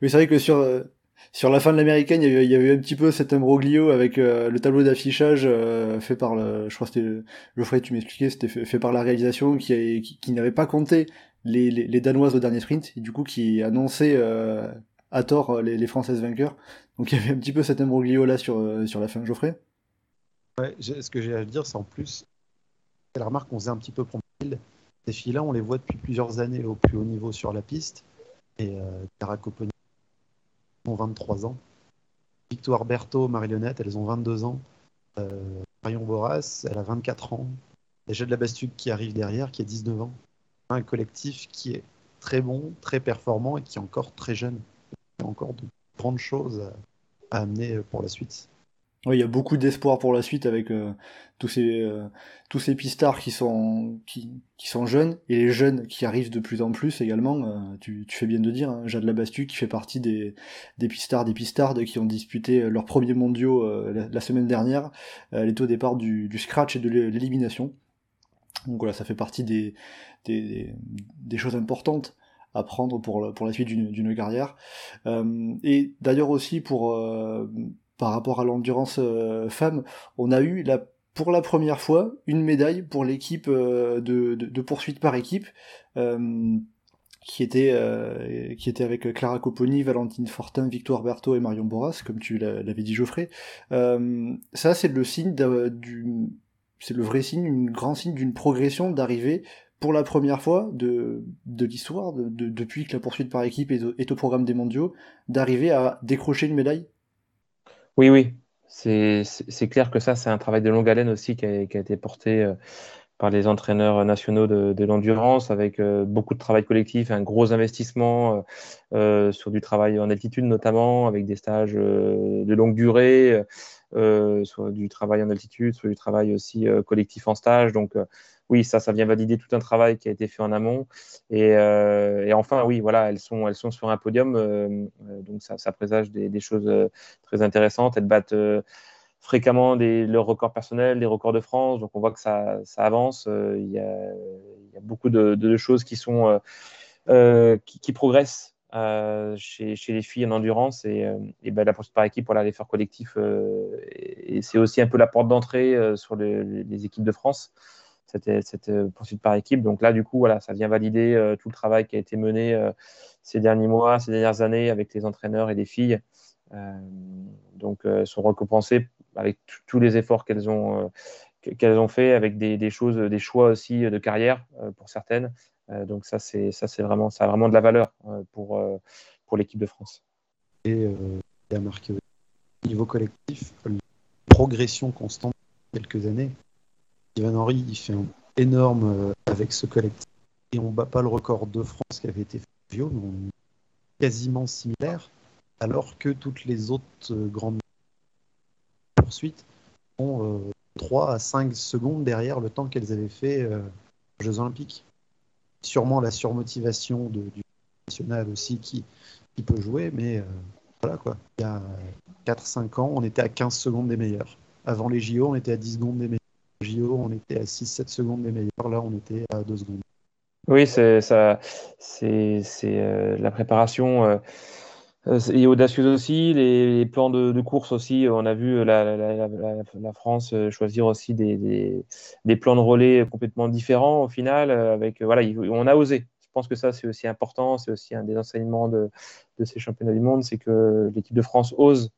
Oui, c'est vrai que sur la fin de l'américaine, il, y avait un petit peu cet imbroglio avec le tableau d'affichage fait par le, je crois c'était tu m'expliquais, c'était fait, par la réalisation qui n'avait pas compté les, les, Danoises au dernier sprint, du coup qui annonçaient euh, à tort euh, les, Françaises vainqueurs. Donc il y avait un petit peu cet imbroglio là sur, euh, sur la fin de Geoffrey? Ouais, ce que j'ai à dire, c'est en plus, c'est la remarque qu'on faisait un petit peu pour Ces filles-là, on les voit depuis plusieurs années au plus haut niveau sur la piste. Et euh, Cara ont 23 ans. Victoire Berthaud, Marie-Léonette, elles ont 22 ans. Marion Boras, elle a 24 ans. Déjà de la Bastugue qui arrive derrière, qui a 19 ans un collectif qui est très bon, très performant et qui est encore très jeune. Il y a encore de grandes choses à, amener pour la suite. Oui, il y a beaucoup d'espoir pour la suite avec euh, tous ces euh, tous ces pistards qui sont jeunes et les jeunes qui arrivent de plus en plus également. Euh, tu, fais bien de dire, hein, Jade Labastu qui fait partie des pistards des pistardes qui ont disputé leur premier mondiaux la, semaine dernière. elle est au départ du scratch et de l'élimination. Donc voilà, ça fait partie des, des, choses importantes à prendre pour, pour la suite d'une carrière. Euh, et d'ailleurs aussi pour euh, par rapport à l'endurance euh, femme, on a eu la, pour la première fois une médaille pour l'équipe de, de, de, poursuite par équipe. qui était qui était avec Clara Copponi, Valentine Fortin, Victoire Berthaud et Marion Boras, comme tu l'avais dit Geoffrey. ça c'est le signe du c'est le vrai signe, une grand signe d'une progression d'arriver pour la première fois de, l'histoire, de, depuis que la poursuite par équipe est, au programme des mondiaux, d'arriver à décrocher une médaille Oui, oui. C'est clair que ça, c'est un travail de longue haleine aussi qui a, été porté euh, par les entraîneurs nationaux de, l'endurance, avec euh, beaucoup de travail collectif, un gros investissement euh, sur du travail en altitude notamment, avec des stages de longue durée, sur du travail en altitude, sur du travail aussi collectif en stage. Donc oui, ça, ça vient valider tout un travail qui a été fait en amont. Et, euh, enfin, oui, voilà, elles sont, elles sont sur un podium, euh, euh, donc ça, présage des, choses très intéressantes. Elles battent fréquemment des, leurs records personnels, les records de France, donc on voit que ça, ça avance. Il y, a, il, y a, beaucoup de, choses qui sont qui, progressent. Chez, chez, les filles en endurance et, et ben, la poursuite par équipe, voilà, l'effort collectif, et, c'est aussi un peu la porte d'entrée sur les équipes de France cette, euh, poursuite par équipe. Donc là, du coup, ça vient valider euh, tout le travail qui a été mené euh, ces derniers mois, ces dernières années avec les entraîneurs et les filles. donc, sont récompensées avec tous les efforts qu'elles ont, qu'elles fait, avec des choix aussi de carrière pour certaines. Donc ça, c'est ça, c'est vraiment, ça a vraiment de la valeur pour pour l'équipe de France. Et il a marqué niveau collectif, une progression constante quelques années. Ivan Henry, il fait un énorme avec ce collectif. Et on bat pas le record de France qui avait été fait mais quasiment similaire, alors que toutes les autres grandes poursuites ont 3 à 5 secondes derrière le temps qu'elles avaient fait aux Jeux Olympiques. Sûrement la surmotivation de, du national aussi qui, qui peut jouer, mais voilà quoi. Il y a 4-5 ans, on était à 15 secondes des meilleurs. Avant les JO, on était à 10 secondes des meilleurs. JO, on était à 6-7 secondes des meilleurs. Là, on était à 2 secondes. Oui, c'est ça, c'est euh, la préparation euh, euh, est audacieuse aussi. Les, plans de, course aussi. On a vu la, France choisir aussi des, des, plans de relais complètement différents au final. Avec voilà, on a osé. Je pense que ça c'est aussi important. C'est aussi un des enseignements de, de ces championnats du monde, c'est que l'équipe de France ose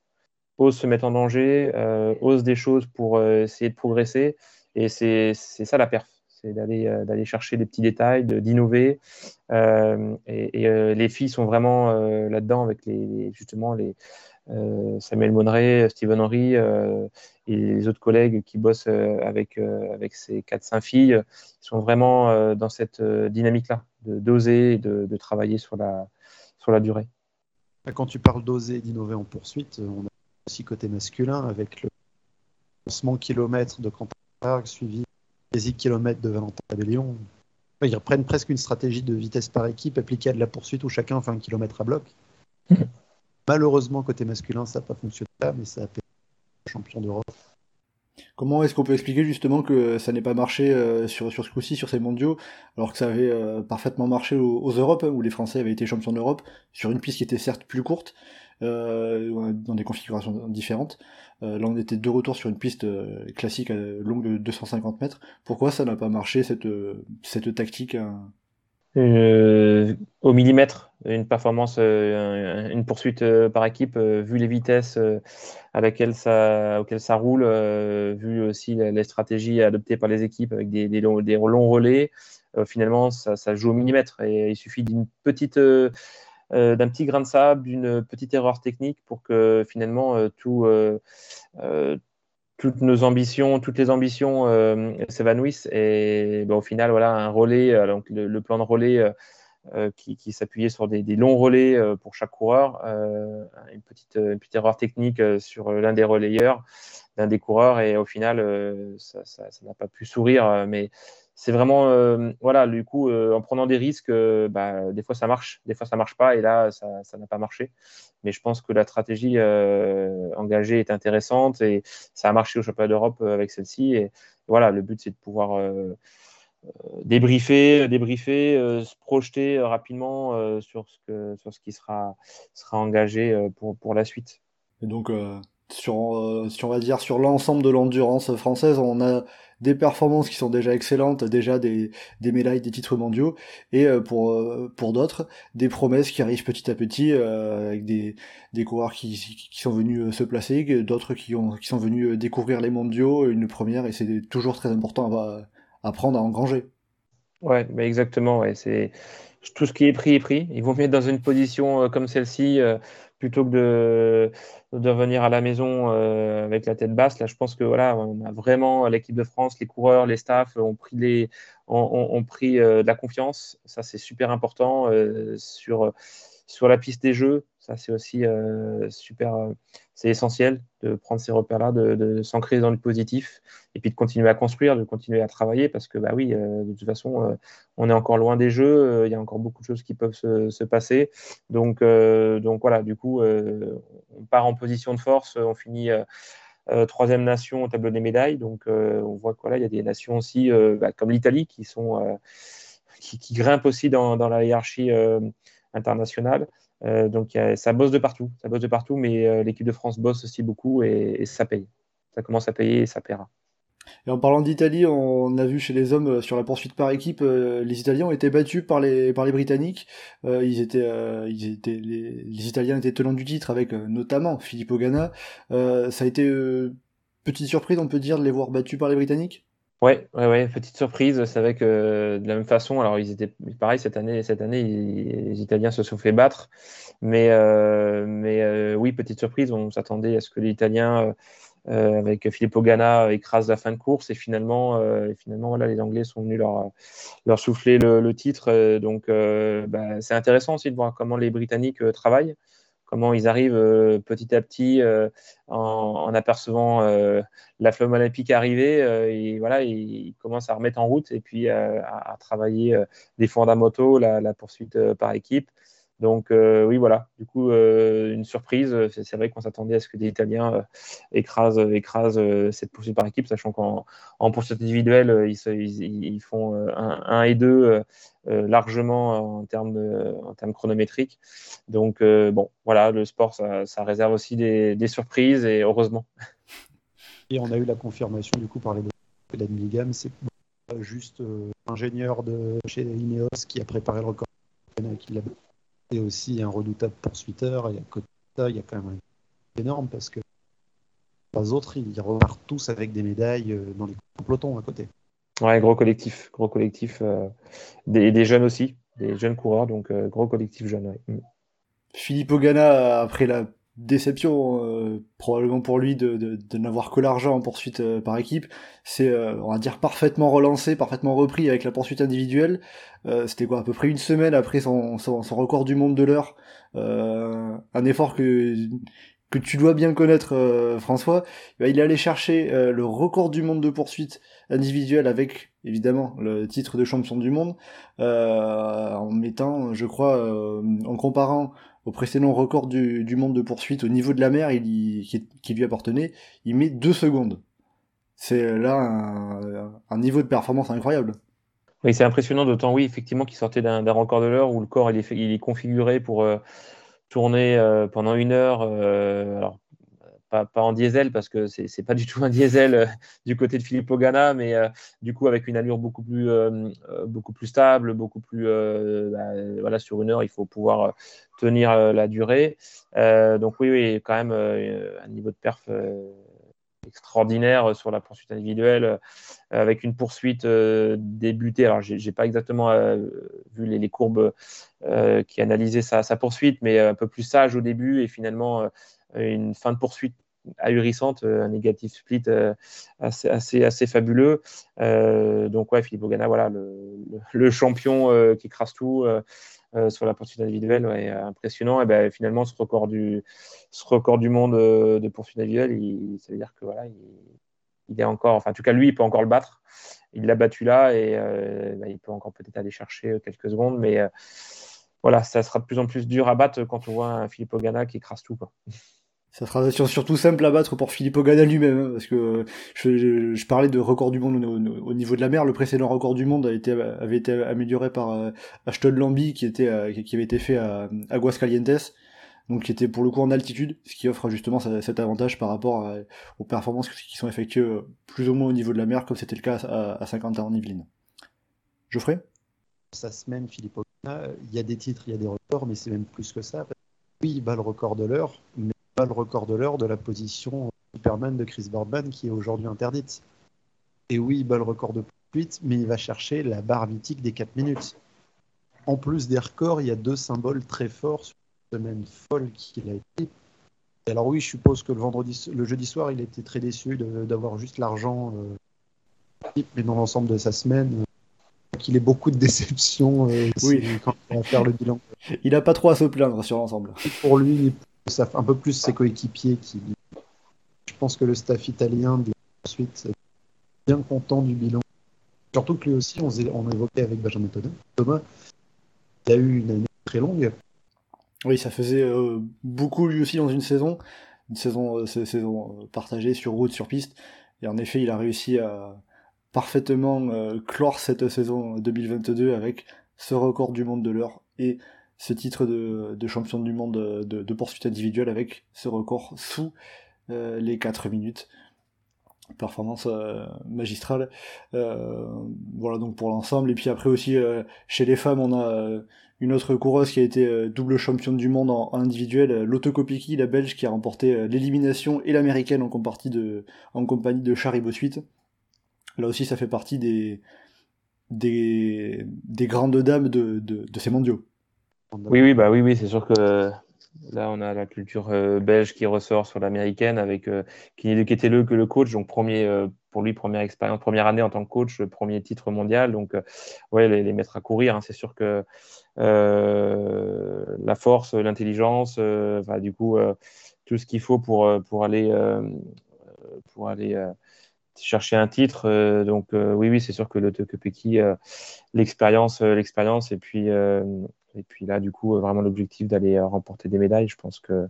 ose se mettre en danger, ose des choses pour essayer de progresser. Et c'est ça la perf c'est d'aller euh, d'aller chercher des petits détails, d'innover. Euh, et, euh, les filles sont vraiment là-dedans avec les, justement les Samuel Monneray, Steven Henry et les autres collègues qui bossent avec avec ces 4-5 filles. Ils sont vraiment dans cette dynamique-là, de d'oser, de, de, travailler sur la sur la durée. Quand tu parles d'oser et d'innover en poursuite, on a aussi côté masculin avec le lancement kilomètre de Quentin suivi des kilomètres de Valentin Tabellion. Ils reprennent presque une stratégie de vitesse par équipe appliquée à de la poursuite où chacun fait un kilomètre à bloc. Malheureusement, côté masculin, ça n'a pas fonctionné mais ça a fait champion d'Europe. Comment est-ce qu'on peut expliquer justement que ça n'ait pas marché euh, sur, sur ce coup-ci, sur ces mondiaux, alors que ça avait euh, parfaitement marché aux, aux Europes, hein, où les Français avaient été champions d'Europe, sur une piste qui était certes plus courte, euh, dans des configurations différentes. Euh, là, on était de retour sur une piste euh, classique longue de 250 mètres. Pourquoi ça n'a pas marché cette, cette tactique hein? Au millimètre, une performance, une poursuite par équipe, vu les vitesses à laquelle ça, auxquelles ça roule, vu aussi les stratégies adoptées par les équipes avec des, longs, relais, finalement, ça, ça, joue au millimètre et il suffit d'une petite euh, d'un petit grain de sable, d'une petite erreur technique pour que finalement euh, euh, toutes nos ambitions, toutes les ambitions s'évanouissent. Et ben, au final, voilà, un relais, donc le, plan de relais qui, s'appuyait sur des, longs relais pour chaque coureur, une, petite, une petite erreur technique sur l'un des relayeurs, d'un des coureurs, et au final, ça n'a pas pu sourire. Mais c'est vraiment, euh, voilà, du coup, euh, en prenant des risques, euh, bah, des fois ça marche, des fois ça marche pas, et là, ça n'a pas marché. Mais je pense que la stratégie engagée est intéressante et ça a marché au championnat d'Europe avec celle-ci. Et voilà, le but, c'est de pouvoir débriefer, débriefer se projeter rapidement sur, ce que, sur ce qui sera, sera engagé pour, pour la suite. Et donc, sur, si on l'ensemble de l'endurance française, on a des performances qui sont déjà excellentes, déjà des, médailles, des titres mondiaux, et euh, pour, euh, pour d'autres, des promesses qui arrivent petit à petit, euh, avec des, coureurs qui, sont venus se placer, d'autres qui, ont, qui sont venus découvrir les mondiaux, une première, et c'est toujours très important à, à prendre, à engranger. Ouais, mais exactement, c'est tout ce qui est pris est pris. Ils vont mettre dans une position comme celle-ci plutôt que de, de revenir à la maison euh, avec la tête basse. Là, je pense que voilà, on a vraiment l'équipe de France, les coureurs, les staffs ont pris, les, ont, pris euh, de la confiance. Ça, c'est super important euh, sur, sur la piste des jeux. Ça, c'est aussi super, c'est essentiel de prendre ces repères-là, de, s'ancrer dans le positif et puis de continuer à construire, de continuer à travailler parce que, bah oui, de toute façon, on est encore loin des jeux. Il y a encore beaucoup de choses qui peuvent se, se passer. Donc, donc voilà, du coup, on part en position de force, on finit euh, euh, troisième nation au tableau des médailles. Donc euh, on voit qu'il y a des nations aussi bah, comme l'Italie qui sont qui, grimpent aussi dans, la hiérarchie internationale. Donc ça bosse de partout, ça bosse de partout, mais l'équipe de France bosse aussi beaucoup et, ça paye. Ça commence à payer et ça paiera. Et en parlant d'Italie, on a vu chez les hommes euh, sur la poursuite par équipe, euh, les Italiens ont été battus par les par les Britanniques. Euh, ils étaient, ils étaient les, Italiens étaient tenants du titre avec notamment Filippo Ganna. ça a été petite surprise, on peut dire, de les voir battus par les Britanniques? Ouais, ouais, petite surprise. C'est vrai que de la même façon, alors ils étaient pareil cette année. Cette année, les Italiens se sont fait battre, mais euh, euh, oui, petite surprise. On s'attendait à ce que les Italiens euh, avec Filippo Ganna écrasent la fin de course et finalement, finalement voilà, les Anglais sont venus leur leur souffler le, titre. donc bah, c'est intéressant aussi de voir comment les Britanniques travaillent comment ils arrivent euh, petit à petit euh, en, apercevant euh, la flamme olympique arriver et voilà ils commencent à remettre en route et puis à, travailler des fondamentaux la, la poursuite par équipe donc oui, voilà, du coup, une surprise. C'est vrai qu'on s'attendait à ce que des Italiens écrasent, cette poursuite par équipe, sachant qu'en poursuite individuelle, ils, font 1 et 2 largement en termes, en termes chronométriques. Donc bon, voilà, le sport, ça, réserve aussi des, surprises et heureusement. Et on a eu la confirmation du coup par les de Milligam, c'est juste ingénieur de chez Ineos qui a préparé le record qui l'a c'est aussi un redoutable poursuiteur. Et à côté de ça, il y a quand même un énorme parce que les autres, ils repartent tous avec des médailles euh, dans les pelotons à côté. Ouais, gros collectif, gros collectif. Euh, des, jeunes aussi, des jeunes coureurs, donc euh, gros collectif jeune. Philippe Ogana, après la déception euh, probablement pour lui de, de, n'avoir que l'argent en poursuite euh, par équipe. C'est, euh, on va dire, parfaitement relancé, parfaitement repris avec la poursuite individuelle. C'était quoi, à peu près une semaine après son, son, record du monde de l'heure. un effort que que tu dois bien connaître, François. il est allé chercher le record du monde de poursuite individuelle avec évidemment le titre de champion du monde en mettant, je crois, en comparant au précédent record du, monde de poursuite au niveau de la mer qui, lui appartenait, il met deux secondes. C'est là un, niveau de performance incroyable. Oui, c'est impressionnant, d'autant oui, effectivement, qu'il sortait d'un record de l'heure où le corps il est, configuré pour euh, tourner euh, pendant une heure. Euh, alors, pas, en diesel parce que c'est pas du tout un diesel euh, du côté de Philippe Ogana, mais euh, du coup avec une allure beaucoup plus, euh, beaucoup plus stable, beaucoup plus bah, voilà sur une heure, il faut pouvoir tenir la durée. donc oui, oui, quand même un niveau de perf extraordinaire sur la poursuite individuelle, avec une poursuite débutée. Alors, j'ai pas exactement vu les, courbes qui analysaient sa, sa, poursuite, mais un peu plus sage au début et finalement une fin de poursuite ahurissante, euh, un négatif split euh, assez, assez, fabuleux. Euh, donc ouais, Philippe Ogana, voilà, le, champion qui écrase tout sur la poursuite individuelle, impressionnant. Et ben, finalement, ce record du, monde de poursuite individuelle, ça veut dire que voilà, il, est encore, enfin en tout cas lui, il peut encore le battre. Il l'a battu là et ben, il peut encore peut-être aller chercher quelques secondes, mais voilà, ça sera de plus en plus dur à battre quand on voit un Philippe Ogana qui écrase tout. Ça sera surtout simple à battre pour Philippe Ogana lui-même, hein, parce que je, parlais de record du monde au, niveau de la mer. Le précédent record du monde avait été amélioré par euh, Ashton Lambie, euh, qui avait été fait à Aguascalientes, donc qui était pour le coup en altitude, ce qui offre justement cet avantage par rapport aux performances qui sont effectuées euh, plus ou moins au niveau de la mer, comme c'était le cas à, à 50 ans en Yvelines. Geoffrey? Sa semaine, Philippe Ogana, il y a des titres, il y a des records, mais c'est même plus que ça. Oui, il bat le record de l'heure, le record de l'heure de la position Superman de Chris Boardman qui est aujourd'hui interdite. Et oui, il bat le record de poursuite, mais il va chercher la barre mythique des 4 minutes. En plus des records, il y a deux symboles très forts sur la semaine folle qu'il a été. alors oui, je suppose que le vendredi, le jeudi soir, il était très déçu d'avoir juste l'argent, euh, mais dans l'ensemble de sa semaine, euh, qu'il ait beaucoup de déceptions euh, oui. quand on va faire le bilan. Il n'a pas trop à se plaindre sur l'ensemble. Pour lui, un peu plus ses coéquipiers qui. Je pense que le staff italien de ensuite bien content du bilan. Surtout que lui aussi, on, on évoquait avec Benjamin Thomas, il a eu une année très longue. Oui, ça faisait euh, beaucoup lui aussi dans une saison, une saison, euh, saison euh, partagée sur route, sur piste. Et en effet, il a réussi à parfaitement clore cette saison 2022 avec ce record du monde de l'heure et ce titre de, champion du monde de, poursuite individuelle avec ce record sous euh, les 4 minutes. Performance euh, magistrale. Euh, voilà donc pour l'ensemble. Et puis après aussi chez les femmes, on a une autre coureuse qui a été double championne du monde en, individuel, Lotto Kopecky, la belge qui a remporté l'élimination et l'américaine en, en compagnie de Charibo Suite. là aussi ça fait partie des, des, des grandes dames de, de, de ces mondiaux. Oui, oui, bah oui, oui, c'est sûr que là, on a la culture euh, belge qui ressort sur l'américaine avec euh, qui était le que le coach, donc premier euh, pour lui première expérience, première année en tant que coach, premier titre mondial, donc ouais, les, les, mettre à courir, hein, c'est sûr que la force, l'intelligence, du coup tout ce qu'il faut pour pour aller pour aller chercher un titre. donc oui, oui, c'est sûr que le Peki, l'expérience, l'expérience et puis et puis là, du coup, vraiment l'objectif d'aller euh, remporter des médailles, je pense que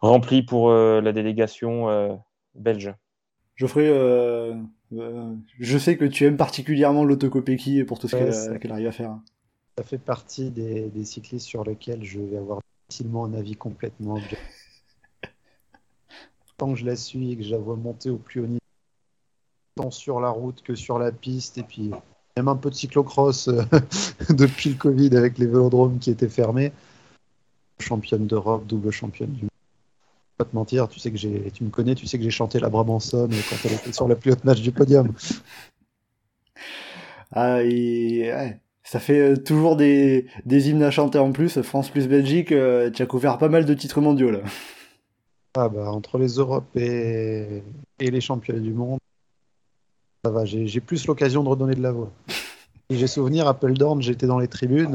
rempli pour euh, la délégation euh, belge. Geoffrey, euh, euh, je sais que tu aimes particulièrement l'autocopéki pour tout ce ouais, qu'elle arrive à faire. Ça fait partie des, des, cyclistes sur lesquels je vais avoir facilement un avis complètement Tant que je la suis et que je la vois monter au plus haut niveau, tant sur la route que sur la piste, et puis même un peu de cyclocross euh, depuis le Covid avec les vélodromes qui étaient fermés. Championne d'Europe, double championne du monde. Pas te mentir, tu sais que j'ai, tu me connais, tu sais que j'ai chanté la Brabançonne quand elle était sur la plus haute nage du podium. Ah, et... ouais. Ça fait euh, toujours des, des, hymnes à chanter en plus. France plus Belgique, euh, tu as couvert pas mal de titres mondiaux là. Ah bah entre les Europes et, et les championnats du monde, ça va, j'ai plus l'occasion de redonner de la voix. J'ai souvenir, Appledorn, j'étais dans les tribunes.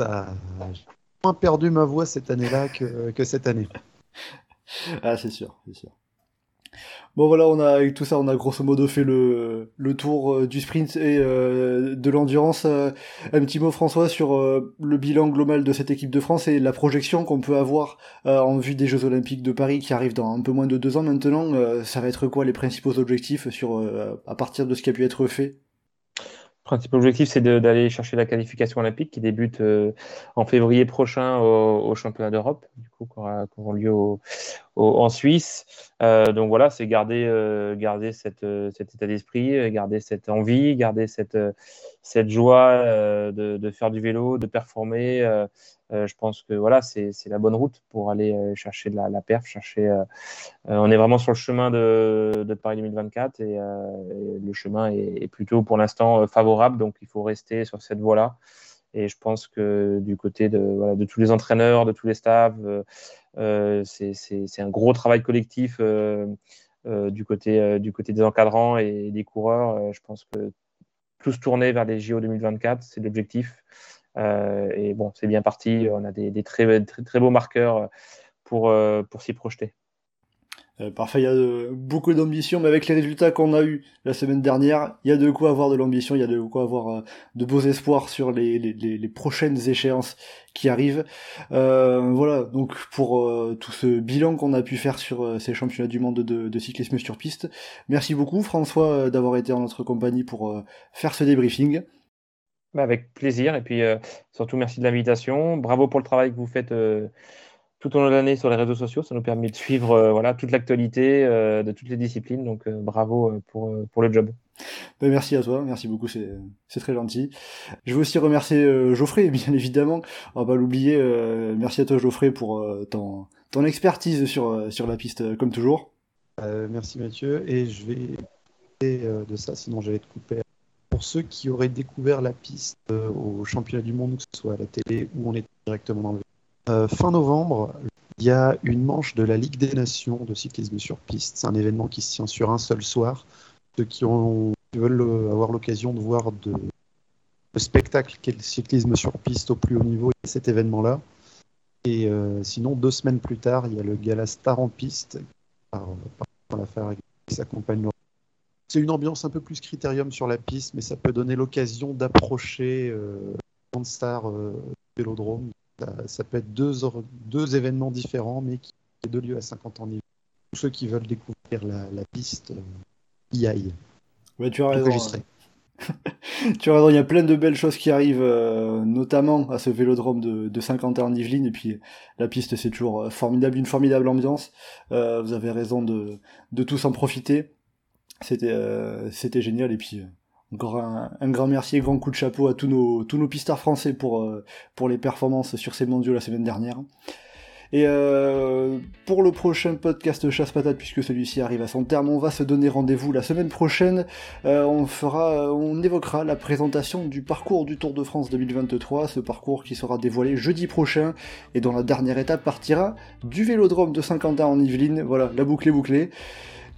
Euh, j'ai moins perdu ma voix cette année-là que cette année. Ah, c'est sûr, c'est sûr. Bon voilà, on a avec tout ça, on a grosso modo fait le, le tour euh, du sprint et euh, de l'endurance. Euh, un petit mot François sur le bilan global de cette équipe de France et la projection qu'on peut avoir en vue des Jeux Olympiques de Paris qui arrivent dans un peu moins de deux ans maintenant. ça va être quoi les principaux objectifs sur à partir de ce qui a pu être fait? Principal objectif, c'est d'aller chercher la qualification olympique qui débute euh, en février prochain au, championnat d'Europe, du coup, qui aura, qui aura lieu en Suisse. Euh, donc voilà, c'est garder, euh, garder cet état d'esprit, garder cette envie, garder cette, cette joie de, faire du vélo, de performer. Je pense que voilà, c'est la bonne route pour aller chercher de la, perf, chercher. on est vraiment sur le chemin de, Paris 2024 et, le chemin est, plutôt pour l'instant favorable, donc il faut rester sur cette voie-là. Et je pense que du côté de, tous les entraîneurs, de tous les staffs, euh, euh c'est un gros travail collectif euh, euh, du, côté, du côté des encadrants et des coureurs. je pense que tous tourner vers les JO 2024, c'est l'objectif. Et bon, c'est bien parti. On a des, des très, très, très, beaux marqueurs pour, pour s'y projeter. Euh, parfait, il y a beaucoup d'ambition, mais avec les résultats qu'on a eu la semaine dernière, il y a de quoi avoir de l'ambition, il y a de quoi avoir euh, de beaux espoirs sur les, les, les, prochaines échéances qui arrivent. Euh, voilà, donc pour euh, tout ce bilan qu'on a pu faire sur euh, ces championnats du monde de, de, cyclisme sur piste, merci beaucoup François d'avoir été en notre compagnie pour faire ce débriefing. Bah, avec plaisir, et puis surtout merci de l'invitation. Bravo pour le travail que vous faites tout au long de l'année sur les réseaux sociaux. Ça nous permet de suivre euh, voilà, toute l'actualité euh, de toutes les disciplines. Donc euh, bravo pour, pour le job. Ben, merci à toi, merci beaucoup, c'est, c'est très gentil. Je veux aussi remercier Geoffrey, bien évidemment, on va pas l'oublier. merci à toi Geoffrey pour ton, ton expertise sur, sur la piste, comme toujours. merci Mathieu, et je vais de ça, sinon j'allais te couper. Pour ceux qui auraient découvert la piste au championnat du monde, que ce soit à la télé ou on est directement dans le euh, fin novembre, il y a une manche de la Ligue des Nations de cyclisme sur piste. C'est un événement qui se tient sur un seul soir. Ceux qui, veulent euh, avoir l'occasion de voir le spectacle qu'est le cyclisme sur piste au plus haut niveau, il y a cet événement-là. Et euh, sinon, deux semaines plus tard, il y a le gala Star en piste qui s'accompagne. C'est une ambiance un peu plus critérium sur la piste, mais ça peut donner l'occasion d'approcher euh, Star euh, Vélodrome ça, ça, peut être deux, deux événements différents, mais qui ont deux lieux à 50 ans. Tous ceux qui veulent découvrir la, la piste, euh, y aillent. Ouais, tu as raison. tu as raison, il y a plein de belles choses qui arrivent, euh, notamment à ce vélodrome de, de Saint-Quentin en Yvelines. Et puis la piste, c'est toujours euh, formidable, une formidable ambiance. Euh, vous avez raison de, de tous en profiter. C'était euh, c'était génial. Et puis encore un, un, grand merci et grand coup de chapeau à tous nos, tous nos pistards français pour, euh, pour les performances sur ces mondiaux la semaine dernière. Et euh, pour le prochain podcast Chasse Patate, puisque celui-ci arrive à son terme, on va se donner rendez-vous la semaine prochaine. Euh, on fera, on évoquera la présentation du parcours du Tour de France 2023, ce parcours qui sera dévoilé jeudi prochain et dont la dernière étape partira du Vélodrome de Saint-Quentin en Yvelines. Voilà, la boucle est bouclée.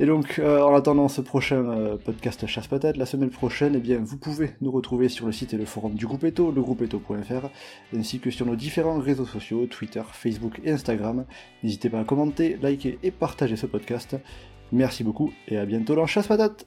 Et donc, euh, en attendant ce prochain euh, podcast Chasse Patate, la semaine prochaine, eh bien, vous pouvez nous retrouver sur le site et le forum du groupe Eto, legroupeeto.fr, ainsi que sur nos différents réseaux sociaux, Twitter, Facebook et Instagram. N'hésitez pas à commenter, liker et partager ce podcast. Merci beaucoup et à bientôt dans Chasse Patate